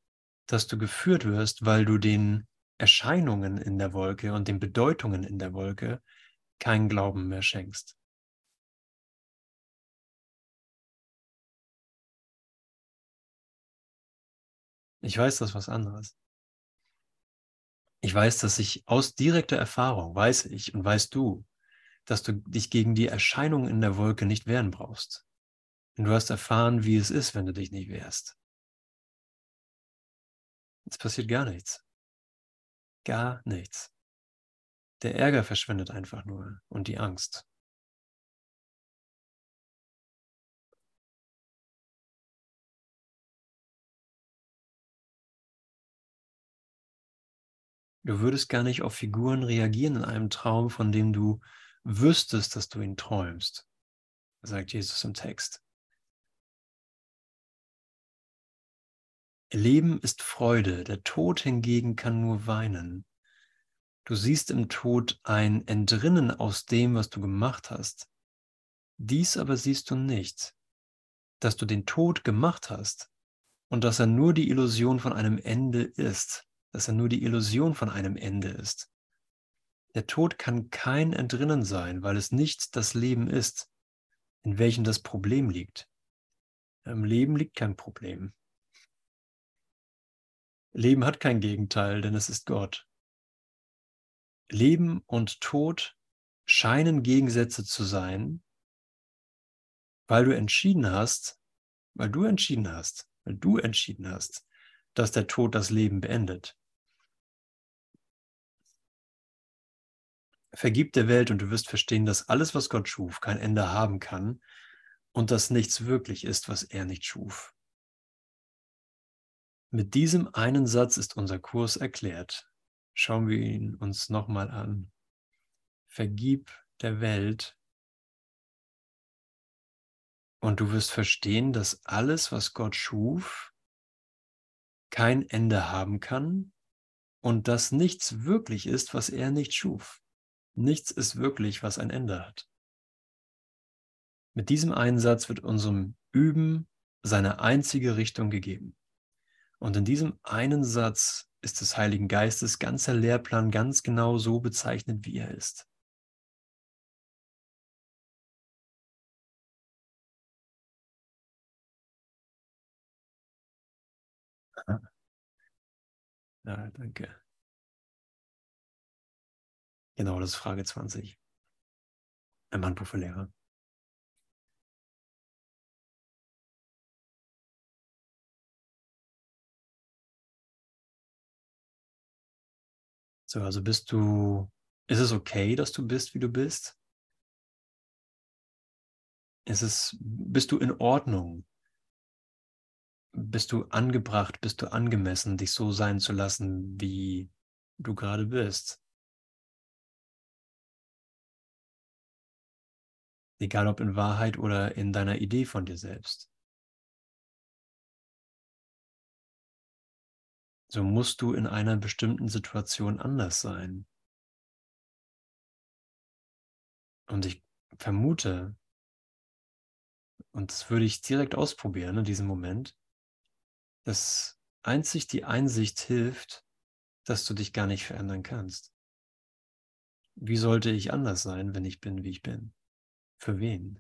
dass du geführt wirst, weil du den Erscheinungen in der Wolke und den Bedeutungen in der Wolke keinen Glauben mehr schenkst. Ich weiß das was anderes. Ich weiß, dass ich aus direkter Erfahrung, weiß ich und weißt du, dass du dich gegen die Erscheinung in der Wolke nicht wehren brauchst. Und du hast erfahren, wie es ist, wenn du dich nicht wehrst. Es passiert gar nichts. Gar nichts. Der Ärger verschwindet einfach nur und die Angst. Du würdest gar nicht auf Figuren reagieren in einem Traum, von dem du wüsstest, dass du ihn träumst, sagt Jesus im Text. Leben ist Freude, der Tod hingegen kann nur weinen. Du siehst im Tod ein Entrinnen aus dem, was du gemacht hast. Dies aber siehst du nicht, dass du den Tod gemacht hast und dass er nur die Illusion von einem Ende ist dass er nur die Illusion von einem Ende ist. Der Tod kann kein Entrinnen sein, weil es nicht das Leben ist, in welchem das Problem liegt. Im Leben liegt kein Problem. Leben hat kein Gegenteil, denn es ist Gott. Leben und Tod scheinen Gegensätze zu sein, weil du entschieden hast, weil du entschieden hast, weil du entschieden hast, dass der Tod das Leben beendet. Vergib der Welt und du wirst verstehen, dass alles, was Gott schuf, kein Ende haben kann und dass nichts wirklich ist, was er nicht schuf. Mit diesem einen Satz ist unser Kurs erklärt. Schauen wir ihn uns nochmal an. Vergib der Welt und du wirst verstehen, dass alles, was Gott schuf, kein Ende haben kann und dass nichts wirklich ist, was er nicht schuf. Nichts ist wirklich, was ein Ende hat. Mit diesem einen Satz wird unserem Üben seine einzige Richtung gegeben. Und in diesem einen Satz ist des Heiligen Geistes ganzer Lehrplan ganz genau so bezeichnet, wie er ist. Ja, danke. Genau, das ist Frage 20. Ein Handbuch für Lehrer. So, also bist du, ist es okay, dass du bist, wie du bist? Ist es, bist du in Ordnung? Bist du angebracht, bist du angemessen, dich so sein zu lassen, wie du gerade bist? Egal ob in Wahrheit oder in deiner Idee von dir selbst. So musst du in einer bestimmten Situation anders sein. Und ich vermute, und das würde ich direkt ausprobieren in diesem Moment, dass einzig die Einsicht hilft, dass du dich gar nicht verändern kannst. Wie sollte ich anders sein, wenn ich bin, wie ich bin? Für wen?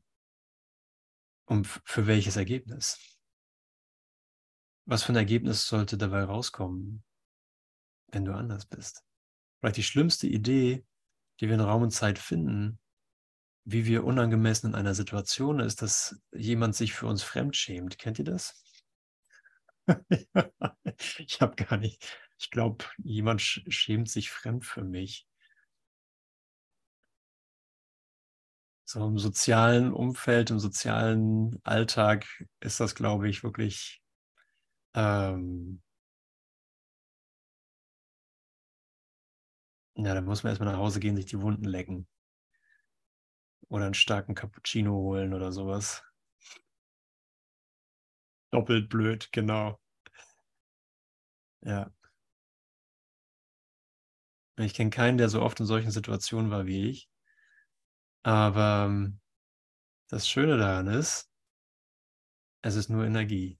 Und für welches Ergebnis? Was für ein Ergebnis sollte dabei rauskommen, wenn du anders bist? Vielleicht die schlimmste Idee, die wir in Raum und Zeit finden, wie wir unangemessen in einer Situation ist, dass jemand sich für uns fremd schämt. Kennt ihr das? ich habe gar nicht, ich glaube, jemand schämt sich fremd für mich. So im sozialen Umfeld, im sozialen Alltag ist das, glaube ich, wirklich ähm, ja, dann muss man erstmal nach Hause gehen, sich die Wunden lecken. Oder einen starken Cappuccino holen oder sowas. Doppelt blöd, genau. Ja. Ich kenne keinen, der so oft in solchen Situationen war wie ich. Aber ähm, das Schöne daran ist, es ist nur Energie.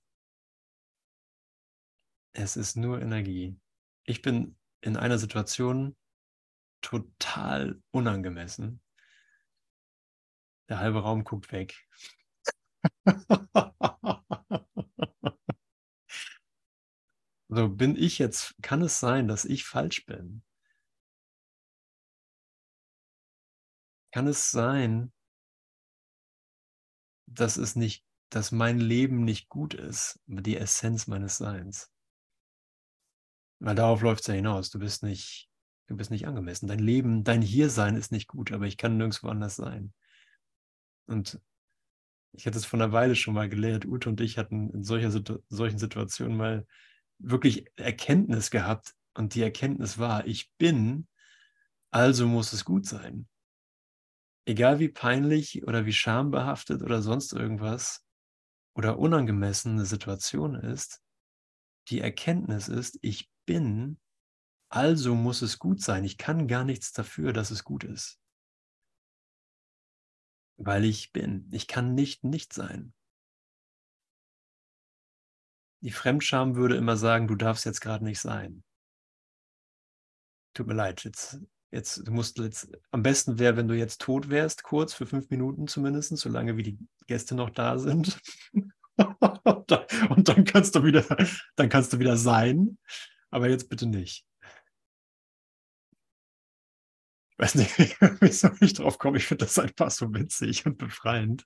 Es ist nur Energie. Ich bin in einer Situation total unangemessen. Der halbe Raum guckt weg. so bin ich jetzt, kann es sein, dass ich falsch bin? Kann es sein, dass es nicht, dass mein Leben nicht gut ist, die Essenz meines Seins? Weil darauf läuft es ja hinaus. Du bist nicht, du bist nicht angemessen. Dein Leben, dein Hiersein ist nicht gut, aber ich kann nirgendwo anders sein. Und ich hatte es vor einer Weile schon mal gelehrt. Ute und ich hatten in solcher, solchen Situationen mal wirklich Erkenntnis gehabt. Und die Erkenntnis war, ich bin, also muss es gut sein. Egal wie peinlich oder wie schambehaftet oder sonst irgendwas oder unangemessen eine Situation ist, die Erkenntnis ist, ich bin, also muss es gut sein. Ich kann gar nichts dafür, dass es gut ist. Weil ich bin. Ich kann nicht nicht sein. Die Fremdscham würde immer sagen, du darfst jetzt gerade nicht sein. Tut mir leid, jetzt, jetzt, du musst jetzt, am besten wäre, wenn du jetzt tot wärst, kurz für fünf Minuten zumindest, solange wie die Gäste noch da sind. und dann kannst du wieder, dann kannst du wieder sein. Aber jetzt bitte nicht. Ich weiß nicht, wieso ich drauf komme. Ich finde das einfach so witzig und befreiend.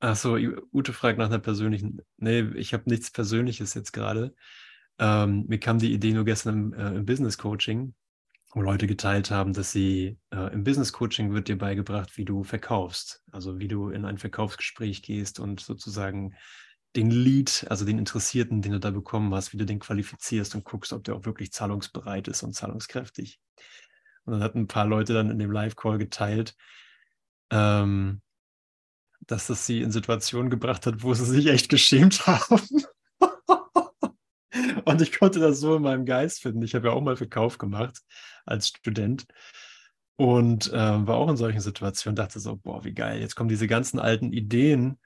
Achso, Ute fragt nach einer persönlichen. Nee, ich habe nichts Persönliches jetzt gerade. Ähm, mir kam die Idee nur gestern im, äh, im Business Coaching wo Leute geteilt haben, dass sie äh, im Business Coaching wird dir beigebracht, wie du verkaufst, also wie du in ein Verkaufsgespräch gehst und sozusagen den Lead, also den Interessierten, den du da bekommen hast, wie du den qualifizierst und guckst, ob der auch wirklich zahlungsbereit ist und zahlungskräftig. Und dann hatten ein paar Leute dann in dem Live-Call geteilt, ähm, dass das sie in Situationen gebracht hat, wo sie sich echt geschämt haben. Und ich konnte das so in meinem Geist finden. Ich habe ja auch mal Verkauf gemacht als Student und äh, war auch in solchen Situationen, dachte so, boah, wie geil, jetzt kommen diese ganzen alten Ideen,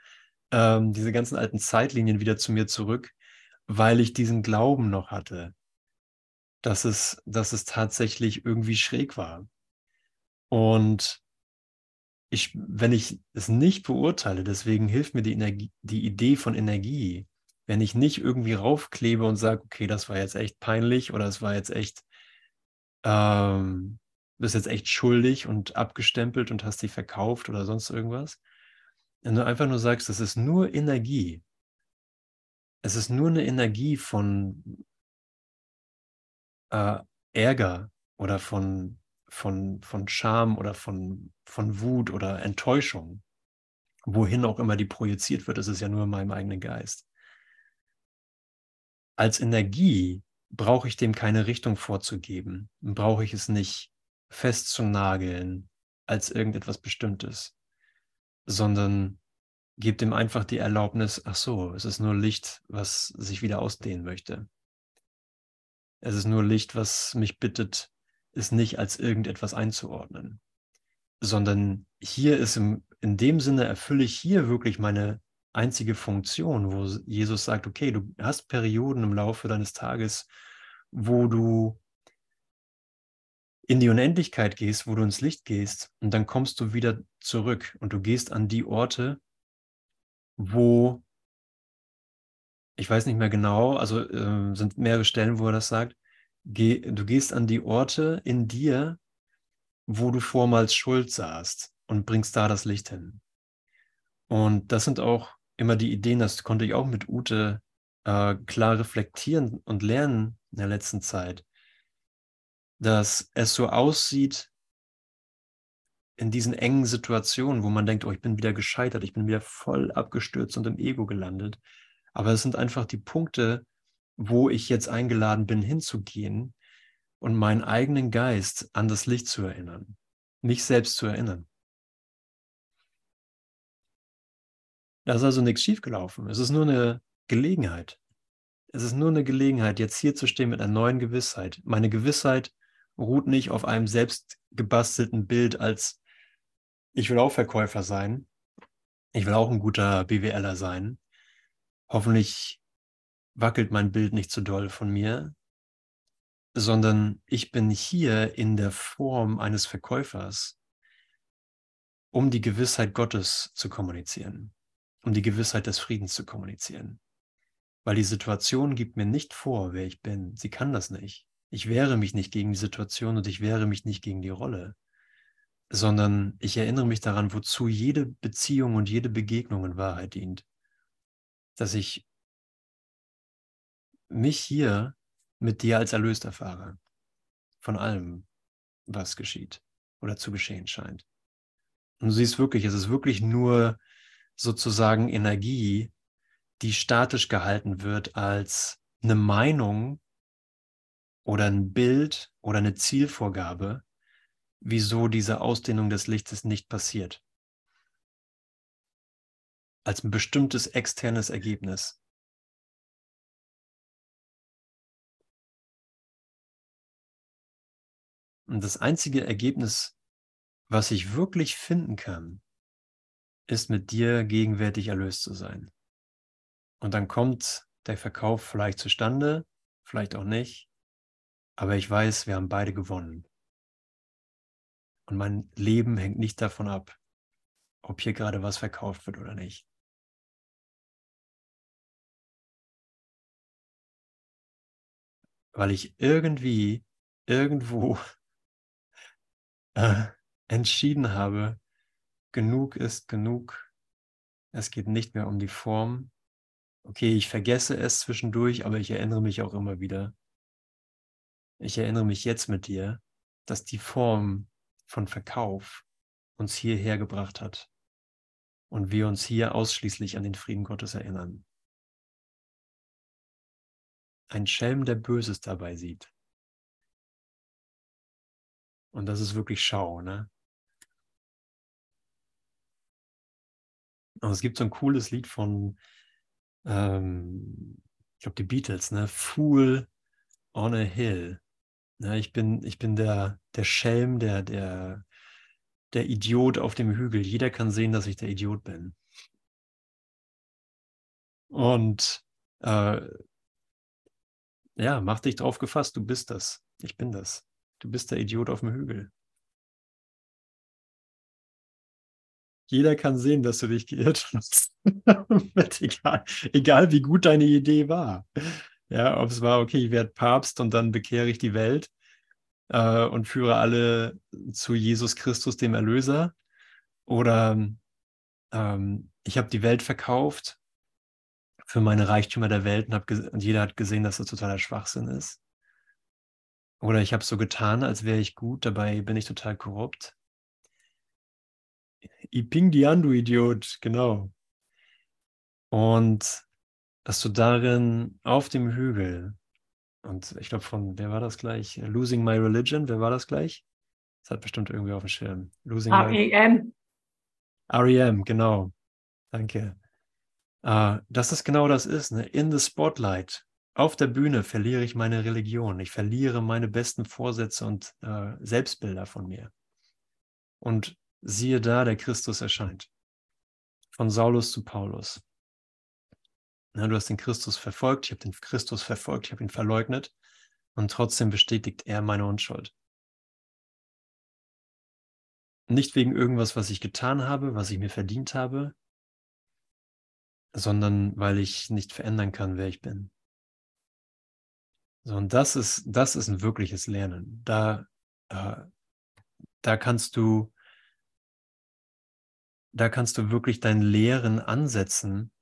ähm, diese ganzen alten Zeitlinien wieder zu mir zurück, weil ich diesen Glauben noch hatte, dass es, dass es tatsächlich irgendwie schräg war. Und ich, wenn ich es nicht beurteile, deswegen hilft mir die, Energie, die Idee von Energie, wenn ich nicht irgendwie raufklebe und sage, okay, das war jetzt echt peinlich oder es war jetzt echt, ähm, bist jetzt echt schuldig und abgestempelt und hast dich verkauft oder sonst irgendwas. Wenn du einfach nur sagst, das ist nur Energie. Es ist nur eine Energie von äh, Ärger oder von von, von Scham oder von, von Wut oder Enttäuschung, wohin auch immer die projiziert wird, ist es ja nur in meinem eigenen Geist. Als Energie brauche ich dem keine Richtung vorzugeben, brauche ich es nicht festzunageln als irgendetwas Bestimmtes, sondern gebe dem einfach die Erlaubnis, ach so, es ist nur Licht, was sich wieder ausdehnen möchte. Es ist nur Licht, was mich bittet, es nicht als irgendetwas einzuordnen, sondern hier ist im, in dem Sinne erfülle ich hier wirklich meine einzige Funktion, wo Jesus sagt, okay, du hast Perioden im Laufe deines Tages, wo du in die Unendlichkeit gehst, wo du ins Licht gehst und dann kommst du wieder zurück und du gehst an die Orte, wo, ich weiß nicht mehr genau, also äh, sind mehrere Stellen, wo er das sagt, Geh, du gehst an die Orte in dir, wo du vormals Schuld sahst und bringst da das Licht hin. Und das sind auch immer die Ideen, das konnte ich auch mit Ute äh, klar reflektieren und lernen in der letzten Zeit, dass es so aussieht in diesen engen Situationen, wo man denkt, oh, ich bin wieder gescheitert, ich bin wieder voll abgestürzt und im Ego gelandet. Aber es sind einfach die Punkte, wo ich jetzt eingeladen bin, hinzugehen und meinen eigenen Geist an das Licht zu erinnern, mich selbst zu erinnern. Da ist also nichts schiefgelaufen. Es ist nur eine Gelegenheit. Es ist nur eine Gelegenheit, jetzt hier zu stehen mit einer neuen Gewissheit. Meine Gewissheit ruht nicht auf einem selbst gebastelten Bild als ich will auch Verkäufer sein. Ich will auch ein guter BWLer sein. Hoffentlich wackelt mein Bild nicht zu doll von mir, sondern ich bin hier in der Form eines Verkäufers, um die Gewissheit Gottes zu kommunizieren, um die Gewissheit des Friedens zu kommunizieren. Weil die Situation gibt mir nicht vor, wer ich bin. Sie kann das nicht. Ich wehre mich nicht gegen die Situation und ich wehre mich nicht gegen die Rolle, sondern ich erinnere mich daran, wozu jede Beziehung und jede Begegnung in Wahrheit dient. Dass ich mich hier mit dir als erlöst erfahre. Von allem, was geschieht oder zu geschehen scheint. Und du siehst wirklich, es ist wirklich nur sozusagen Energie, die statisch gehalten wird als eine Meinung oder ein Bild oder eine Zielvorgabe, wieso diese Ausdehnung des Lichtes nicht passiert. Als ein bestimmtes externes Ergebnis. Und das einzige Ergebnis, was ich wirklich finden kann, ist mit dir gegenwärtig erlöst zu sein. Und dann kommt der Verkauf vielleicht zustande, vielleicht auch nicht, aber ich weiß, wir haben beide gewonnen. Und mein Leben hängt nicht davon ab, ob hier gerade was verkauft wird oder nicht. Weil ich irgendwie, irgendwo äh, entschieden habe, genug ist genug. Es geht nicht mehr um die Form. Okay, ich vergesse es zwischendurch, aber ich erinnere mich auch immer wieder. Ich erinnere mich jetzt mit dir, dass die Form von Verkauf uns hierher gebracht hat und wir uns hier ausschließlich an den Frieden Gottes erinnern. Ein Schelm, der Böses dabei sieht, und das ist wirklich Schau, ne? Und es gibt so ein cooles Lied von, ähm, ich glaube, die Beatles, ne? Fool on a Hill. Ne? Ich bin, ich bin der, der Schelm, der, der, der Idiot auf dem Hügel. Jeder kann sehen, dass ich der Idiot bin. Und äh, ja, mach dich drauf gefasst, du bist das. Ich bin das. Du bist der Idiot auf dem Hügel. Jeder kann sehen, dass du dich geirrt hast. egal, egal, wie gut deine Idee war. Ja, ob es war, okay, ich werde Papst und dann bekehre ich die Welt äh, und führe alle zu Jesus Christus, dem Erlöser. Oder ähm, ich habe die Welt verkauft für meine Reichtümer der Welt und, und jeder hat gesehen, dass das totaler Schwachsinn ist. Oder ich habe so getan, als wäre ich gut, dabei bin ich total korrupt. I ping die an, du Idiot, genau. Und dass du darin auf dem Hügel, und ich glaube von, wer war das gleich? Losing My Religion, wer war das gleich? Das hat bestimmt irgendwie auf dem Schirm. Losing R.E.M. R.E.M., genau. Danke. Uh, dass das genau das ist, ne? in the spotlight. Auf der Bühne verliere ich meine Religion. Ich verliere meine besten Vorsätze und uh, Selbstbilder von mir. Und siehe da, der Christus erscheint. Von Saulus zu Paulus. Na, du hast den Christus verfolgt, ich habe den Christus verfolgt, ich habe ihn verleugnet und trotzdem bestätigt er meine Unschuld. Nicht wegen irgendwas, was ich getan habe, was ich mir verdient habe, sondern weil ich nicht verändern kann, wer ich bin. So, und das ist, das ist ein wirkliches Lernen. Da, äh, da kannst du, da kannst du wirklich dein Lehren ansetzen,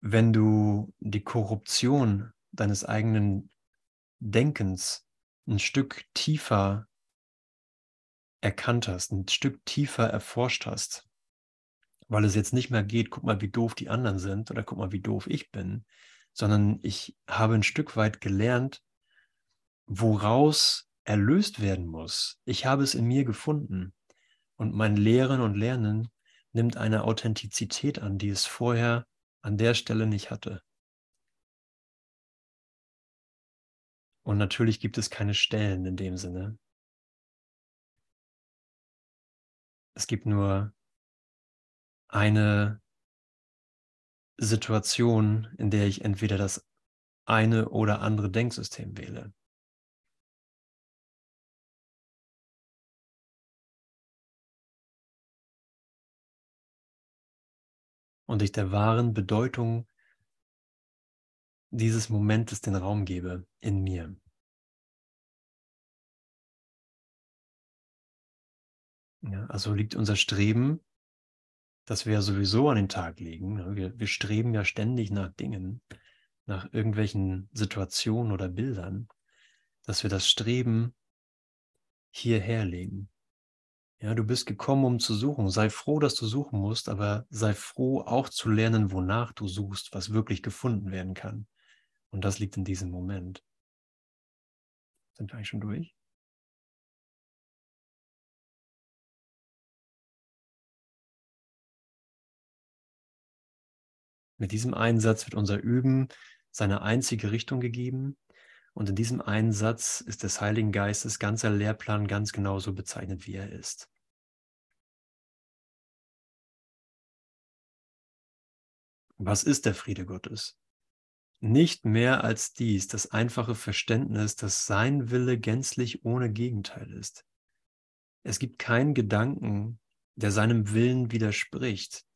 wenn du die Korruption deines eigenen Denkens ein Stück tiefer erkannt hast, ein Stück tiefer erforscht hast weil es jetzt nicht mehr geht, guck mal, wie doof die anderen sind oder guck mal, wie doof ich bin, sondern ich habe ein Stück weit gelernt, woraus erlöst werden muss. Ich habe es in mir gefunden und mein Lehren und Lernen nimmt eine Authentizität an, die es vorher an der Stelle nicht hatte. Und natürlich gibt es keine Stellen in dem Sinne. Es gibt nur eine Situation, in der ich entweder das eine oder andere Denksystem wähle. Und ich der wahren Bedeutung dieses Momentes den Raum gebe in mir. Ja, also liegt unser Streben das wir ja sowieso an den Tag legen. Wir, wir streben ja ständig nach Dingen, nach irgendwelchen Situationen oder Bildern, dass wir das Streben hierher legen. Ja, du bist gekommen, um zu suchen. Sei froh, dass du suchen musst, aber sei froh, auch zu lernen, wonach du suchst, was wirklich gefunden werden kann. Und das liegt in diesem Moment. Sind wir eigentlich schon durch? Mit diesem Einsatz wird unser Üben seine einzige Richtung gegeben. Und in diesem Einsatz ist des Heiligen Geistes ganzer Lehrplan ganz genauso bezeichnet, wie er ist. Was ist der Friede Gottes? Nicht mehr als dies, das einfache Verständnis, dass sein Wille gänzlich ohne Gegenteil ist. Es gibt keinen Gedanken, der seinem Willen widerspricht,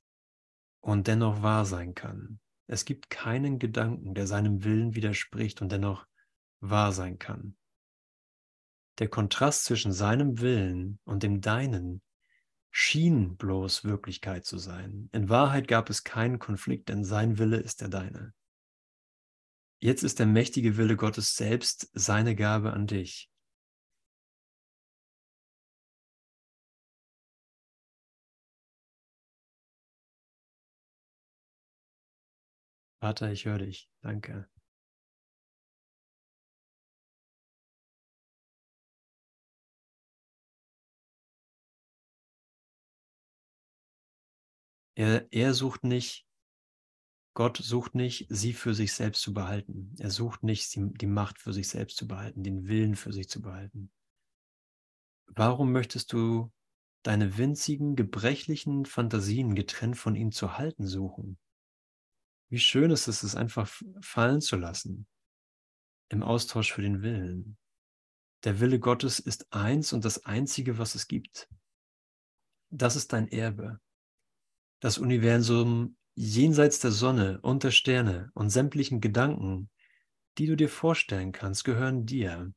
und dennoch wahr sein kann. Es gibt keinen Gedanken, der seinem Willen widerspricht und dennoch wahr sein kann. Der Kontrast zwischen seinem Willen und dem deinen schien bloß Wirklichkeit zu sein. In Wahrheit gab es keinen Konflikt, denn sein Wille ist der deine. Jetzt ist der mächtige Wille Gottes selbst seine Gabe an dich. Vater, ich höre dich. Danke. Er, er sucht nicht Gott sucht nicht, sie für sich selbst zu behalten. Er sucht nicht, die Macht für sich selbst zu behalten, den Willen für sich zu behalten. Warum möchtest du deine winzigen, gebrechlichen Fantasien getrennt von ihm zu halten suchen? Wie schön ist es, es einfach fallen zu lassen im Austausch für den Willen. Der Wille Gottes ist eins und das Einzige, was es gibt. Das ist dein Erbe. Das Universum jenseits der Sonne und der Sterne und sämtlichen Gedanken, die du dir vorstellen kannst, gehören dir.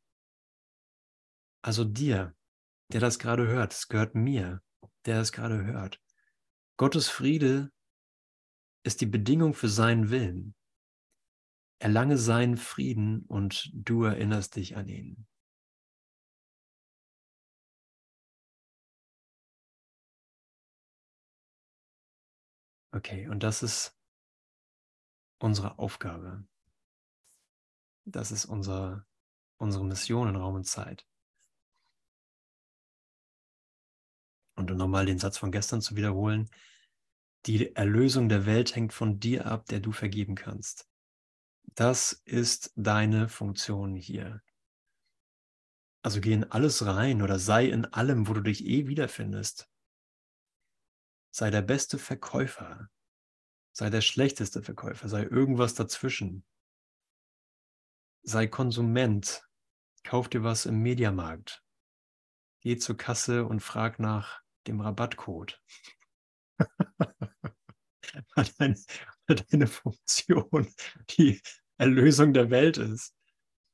Also dir, der das gerade hört. Es gehört mir, der es gerade hört. Gottes Friede ist die Bedingung für seinen Willen. Erlange seinen Frieden und du erinnerst dich an ihn. Okay, und das ist unsere Aufgabe. Das ist unser, unsere Mission in Raum und Zeit. Und um nochmal den Satz von gestern zu wiederholen, die Erlösung der Welt hängt von dir ab, der du vergeben kannst. Das ist deine Funktion hier. Also geh in alles rein oder sei in allem, wo du dich eh wiederfindest. Sei der beste Verkäufer. Sei der schlechteste Verkäufer. Sei irgendwas dazwischen. Sei Konsument. Kauf dir was im Mediamarkt. Geh zur Kasse und frag nach dem Rabattcode. hat, eine, hat eine Funktion, die Erlösung der Welt ist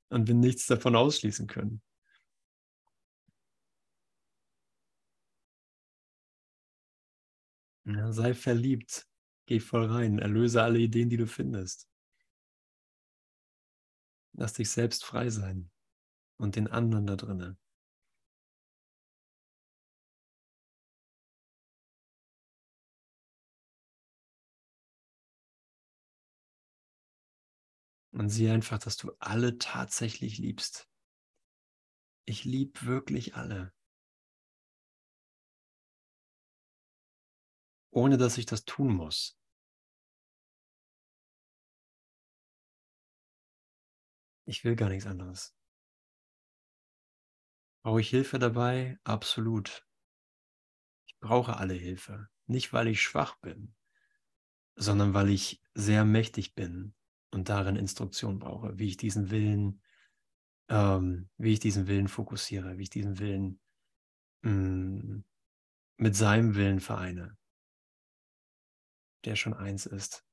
und wir nichts davon ausschließen können. Ja, sei verliebt, geh voll rein, erlöse alle Ideen, die du findest. Lass dich selbst frei sein und den anderen da drinnen. Und sieh einfach, dass du alle tatsächlich liebst. Ich liebe wirklich alle. Ohne dass ich das tun muss. Ich will gar nichts anderes. Brauche ich Hilfe dabei? Absolut. Ich brauche alle Hilfe. Nicht, weil ich schwach bin, sondern weil ich sehr mächtig bin und darin Instruktion brauche, wie ich diesen Willen, ähm, wie ich diesen Willen fokussiere, wie ich diesen Willen mh, mm, mit seinem Willen vereine der schon eins ist.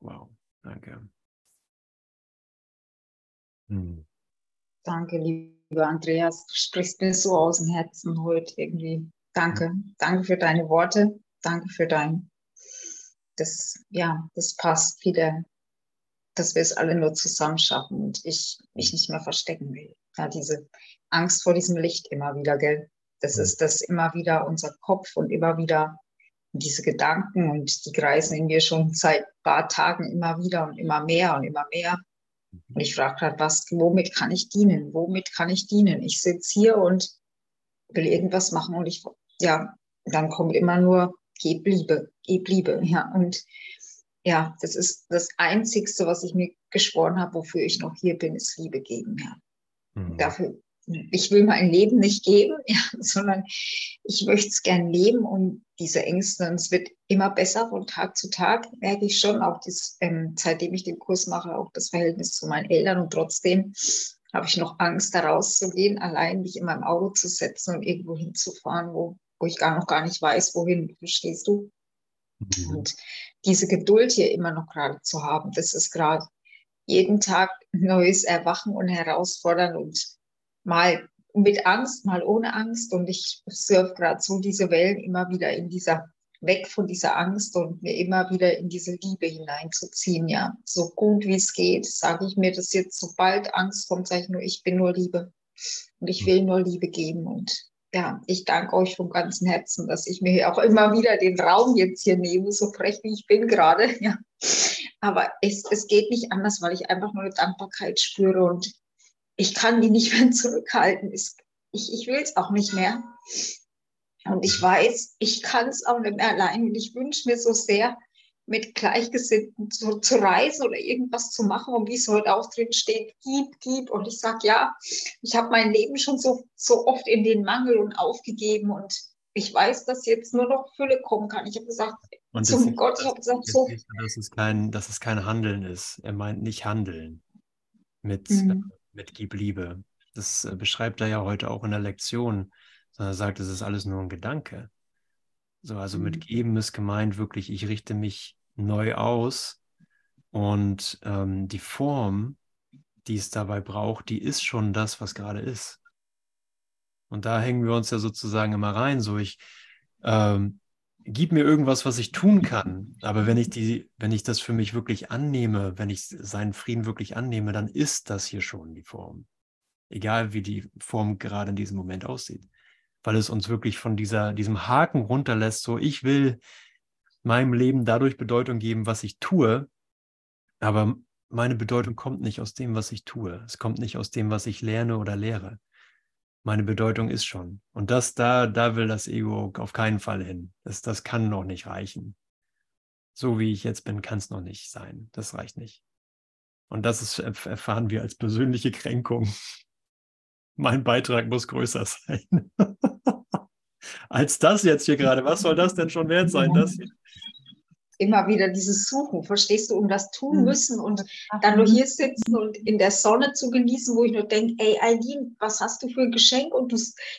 Wow, danke. Hm. Danke, lieber Andreas. Du sprichst mir so aus dem Herzen heute irgendwie. Danke. Hm. Danke für deine Worte. Danke für dein, das, ja, das passt wieder, dass wir es alle nur zusammen schaffen und ich mich nicht mehr verstecken will. Ja, diese Angst vor diesem Licht immer wieder, gell? Das ist das immer wieder unser Kopf und immer wieder diese Gedanken und die kreisen in mir schon seit ein paar Tagen immer wieder und immer mehr und immer mehr. Und ich frage gerade, was, womit kann ich dienen? Womit kann ich dienen? Ich sitze hier und will irgendwas machen und ich, ja, dann kommt immer nur, gib Liebe, gib Liebe, ja. Und ja, das ist das Einzigste, was ich mir geschworen habe, wofür ich noch hier bin, ist Liebe geben, ja. Mhm. Dafür ich will mein Leben nicht geben, ja, sondern ich möchte es gern leben und diese Ängste, und es wird immer besser von Tag zu Tag, merke ich schon, auch das, ähm, seitdem ich den Kurs mache, auch das Verhältnis zu meinen Eltern und trotzdem habe ich noch Angst, da rauszugehen, allein mich in meinem Auto zu setzen und irgendwo hinzufahren, wo, wo ich gar noch gar nicht weiß, wohin, verstehst du? Mhm. Und diese Geduld hier immer noch gerade zu haben, das ist gerade jeden Tag neues Erwachen und Herausfordern und mal mit Angst, mal ohne Angst. Und ich surfe gerade so diese Wellen immer wieder in dieser, weg von dieser Angst und mir immer wieder in diese Liebe hineinzuziehen. Ja, so gut wie es geht, sage ich mir das jetzt, sobald Angst kommt, sage ich nur, ich bin nur Liebe. Und ich will nur Liebe geben. Und ja, ich danke euch vom ganzen Herzen, dass ich mir auch immer wieder den Raum jetzt hier nehme, so frech wie ich bin gerade. Ja. Aber es, es geht nicht anders, weil ich einfach nur eine Dankbarkeit spüre und ich kann die nicht mehr zurückhalten. Ich, ich will es auch nicht mehr. Und ich weiß, ich kann es auch nicht mehr allein. Und ich wünsche mir so sehr, mit Gleichgesinnten zu, zu reisen oder irgendwas zu machen. Und wie es heute auch drin steht, gib, gib. Und ich sage, ja, ich habe mein Leben schon so, so oft in den Mangel und aufgegeben. Und ich weiß, dass jetzt nur noch Fülle kommen kann. Ich habe gesagt, und zum Gott, ich habe gesagt, so. Dass es, kein, dass es kein Handeln ist. Er meint nicht Handeln mit, mhm. Mit Gib Liebe. Das äh, beschreibt er ja heute auch in der Lektion, sondern er sagt, es ist alles nur ein Gedanke. So, also mhm. mit geben ist gemeint wirklich, ich richte mich neu aus und ähm, die Form, die es dabei braucht, die ist schon das, was gerade ist. Und da hängen wir uns ja sozusagen immer rein. So, ich ähm, gib mir irgendwas, was ich tun kann. Aber wenn ich die, wenn ich das für mich wirklich annehme, wenn ich seinen Frieden wirklich annehme, dann ist das hier schon die Form. Egal wie die Form gerade in diesem Moment aussieht weil es uns wirklich von dieser, diesem Haken runterlässt, so ich will meinem Leben dadurch Bedeutung geben, was ich tue, aber meine Bedeutung kommt nicht aus dem, was ich tue. Es kommt nicht aus dem, was ich lerne oder lehre. Meine Bedeutung ist schon. Und das da, da will das Ego auf keinen Fall hin. Das, das kann noch nicht reichen. So wie ich jetzt bin, kann es noch nicht sein. Das reicht nicht. Und das ist, erfahren wir als persönliche Kränkung mein Beitrag muss größer sein. Als das jetzt hier gerade. Was soll das denn schon wert sein? Das hier? Immer wieder dieses Suchen, verstehst du, um das tun hm. müssen und dann nur hier sitzen und in der Sonne zu genießen, wo ich nur denke, ey, Eileen, was hast du für ein Geschenk? Und du,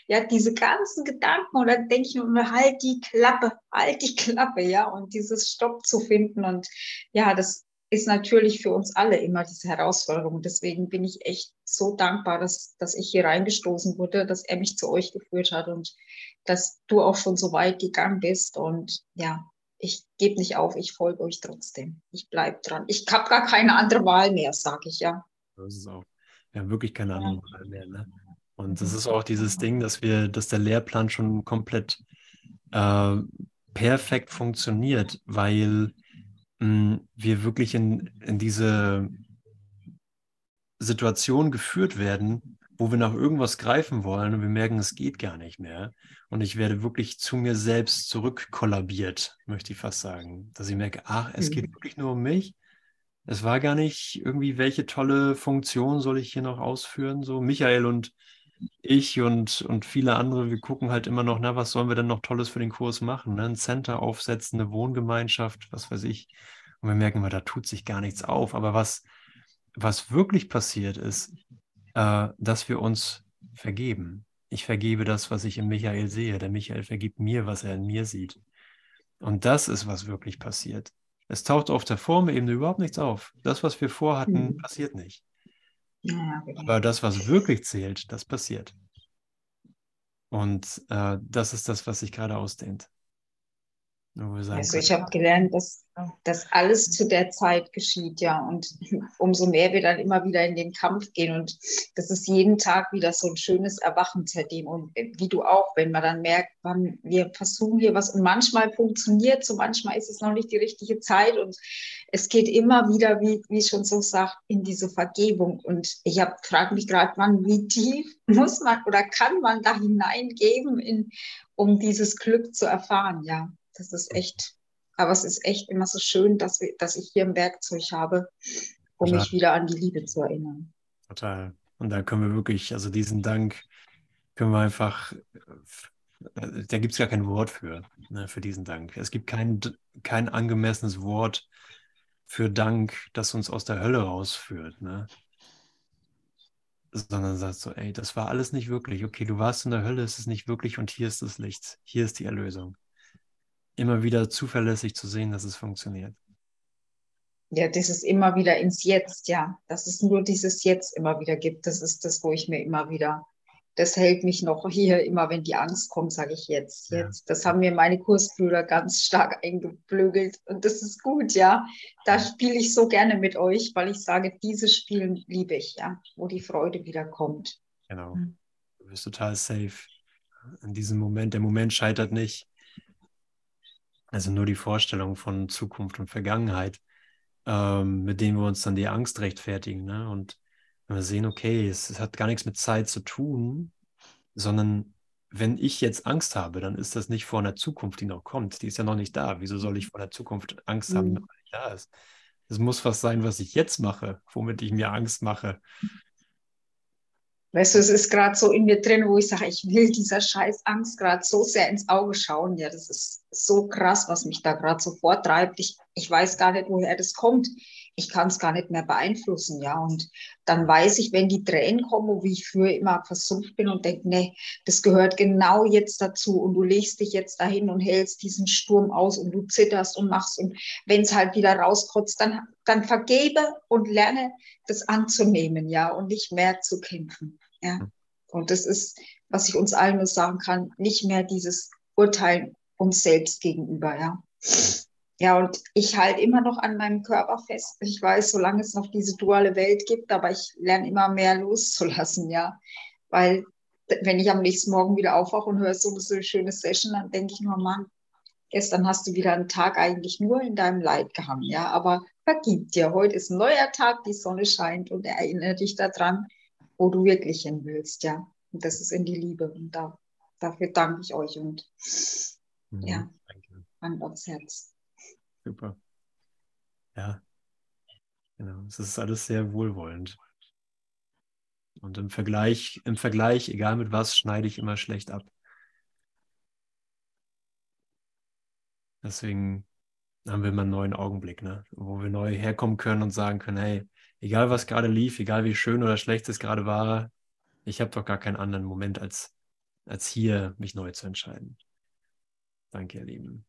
ja, diese ganzen Gedanken, und dann denke ich nur, halt die Klappe, halt die Klappe, ja, und dieses Stopp zu finden und ja, das ist natürlich für uns alle immer diese Herausforderung. Deswegen bin ich echt so dankbar, dass, dass ich hier reingestoßen wurde, dass er mich zu euch geführt hat und dass du auch schon so weit gegangen bist. Und ja, ich gebe nicht auf, ich folge euch trotzdem. Ich bleibe dran. Ich habe gar keine andere Wahl mehr, sage ich ja. Das ist auch. Wir haben wirklich keine andere Wahl mehr. Ne? Und das ist auch dieses Ding, dass wir, dass der Lehrplan schon komplett äh, perfekt funktioniert, weil wir wirklich in, in diese Situation geführt werden, wo wir nach irgendwas greifen wollen und wir merken, es geht gar nicht mehr. Und ich werde wirklich zu mir selbst zurückkollabiert, möchte ich fast sagen. Dass ich merke, ach, es geht mhm. wirklich nur um mich. Es war gar nicht irgendwie, welche tolle Funktion soll ich hier noch ausführen. So, Michael und ich und, und viele andere, wir gucken halt immer noch, na, was sollen wir denn noch Tolles für den Kurs machen? Ne? Ein Center aufsetzen, eine Wohngemeinschaft, was weiß ich. Und wir merken immer, da tut sich gar nichts auf. Aber was, was wirklich passiert ist, äh, dass wir uns vergeben. Ich vergebe das, was ich in Michael sehe. Der Michael vergibt mir, was er in mir sieht. Und das ist, was wirklich passiert. Es taucht auf der Formebene überhaupt nichts auf. Das, was wir vorhatten, mhm. passiert nicht. Ja. Aber das, was wirklich zählt, das passiert. Und äh, das ist das, was sich gerade ausdehnt. Also ich habe gelernt, dass das alles zu der Zeit geschieht, ja. Und umso mehr wir dann immer wieder in den Kampf gehen. Und das ist jeden Tag wieder so ein schönes Erwachen seitdem. Und wie du auch, wenn man dann merkt, wann wir versuchen hier was und manchmal funktioniert so manchmal ist es noch nicht die richtige Zeit. Und es geht immer wieder, wie, wie schon so sagt, in diese Vergebung. Und ich frage mich gerade, wann, wie tief muss man oder kann man da hineingeben, in, um dieses Glück zu erfahren, ja. Das ist echt, aber es ist echt immer so schön, dass, wir, dass ich hier ein Werkzeug habe, um Total. mich wieder an die Liebe zu erinnern. Total. Und da können wir wirklich, also diesen Dank können wir einfach, da gibt es gar kein Wort für, ne, für diesen Dank. Es gibt kein, kein angemessenes Wort für Dank, das uns aus der Hölle rausführt. Ne? Sondern sagst so, ey, das war alles nicht wirklich. Okay, du warst in der Hölle, es ist nicht wirklich und hier ist das Licht. Hier ist die Erlösung immer wieder zuverlässig zu sehen, dass es funktioniert. Ja, das ist immer wieder ins Jetzt, ja. Dass es nur dieses Jetzt immer wieder gibt. Das ist das, wo ich mir immer wieder, das hält mich noch hier, immer wenn die Angst kommt, sage ich jetzt, jetzt. Ja. Das haben mir meine Kursbrüder ganz stark eingeblögelt. Und das ist gut, ja. Da spiele ich so gerne mit euch, weil ich sage, dieses Spielen liebe ich, ja, wo die Freude wieder kommt. Genau. Hm. Du bist total safe in diesem Moment. Der Moment scheitert nicht. Also nur die Vorstellung von Zukunft und Vergangenheit, ähm, mit denen wir uns dann die Angst rechtfertigen. Ne? Und wenn wir sehen, okay, es, es, hat gar nichts mit Zeit zu tun, sondern wenn ich jetzt Angst habe, dann ist das nicht vor einer Zukunft, die noch kommt. Die ist ja noch nicht da. Wieso soll ich vor einer Zukunft Angst haben, Mhm. noch nicht da ist? Es muss was sein, was ich jetzt mache, womit ich mir Angst mache. Weißt du, es ist gerade so in mir drin, wo ich sage, ich will dieser scheiß Angst gerade so sehr ins Auge schauen. Ja, das ist so krass, was mich da gerade so vortreibt. Ich, ich weiß gar nicht, woher das kommt. Ich kann es gar nicht mehr beeinflussen, ja. Und dann weiß ich, wenn die Tränen kommen, wie ich früher immer versumpft bin und denke, nee, das gehört genau jetzt dazu und du legst dich jetzt dahin und hältst diesen Sturm aus und du zitterst und machst und wenn es halt wieder rauskotzt, dann, dann vergebe und lerne das anzunehmen, ja, und nicht mehr zu kämpfen, ja. Und das ist, was ich uns allen nur sagen kann, nicht mehr dieses Urteilen uns selbst gegenüber, ja. Ja, und ich halte immer noch an meinem Körper fest. Ich weiß, solange es noch diese duale Welt gibt, aber ich lerne immer mehr loszulassen, ja. Weil wenn ich am nächsten Morgen wieder aufwache und höre so, so eine schöne Session, dann denke ich nur, Mann, gestern hast du wieder einen Tag eigentlich nur in deinem Leid gehangen, ja. Aber vergib dir, heute ist ein neuer Tag, die Sonne scheint und erinnere dich daran, wo du wirklich hin willst, ja. Und das ist in die Liebe. Und da, dafür danke ich euch und Mhm, ja, danke. Hand aufs Herz. Super. Ja, genau. Es ist alles sehr wohlwollend. Und im Vergleich, im Vergleich, egal mit was, schneide ich immer schlecht ab. Deswegen haben wir immer einen neuen Augenblick, ne? wo wir neu herkommen können und sagen können, hey, egal was gerade lief, egal wie schön oder schlecht es gerade war, ich habe doch gar keinen anderen Moment als, als hier mich neu zu entscheiden. Danke, ihr Lieben.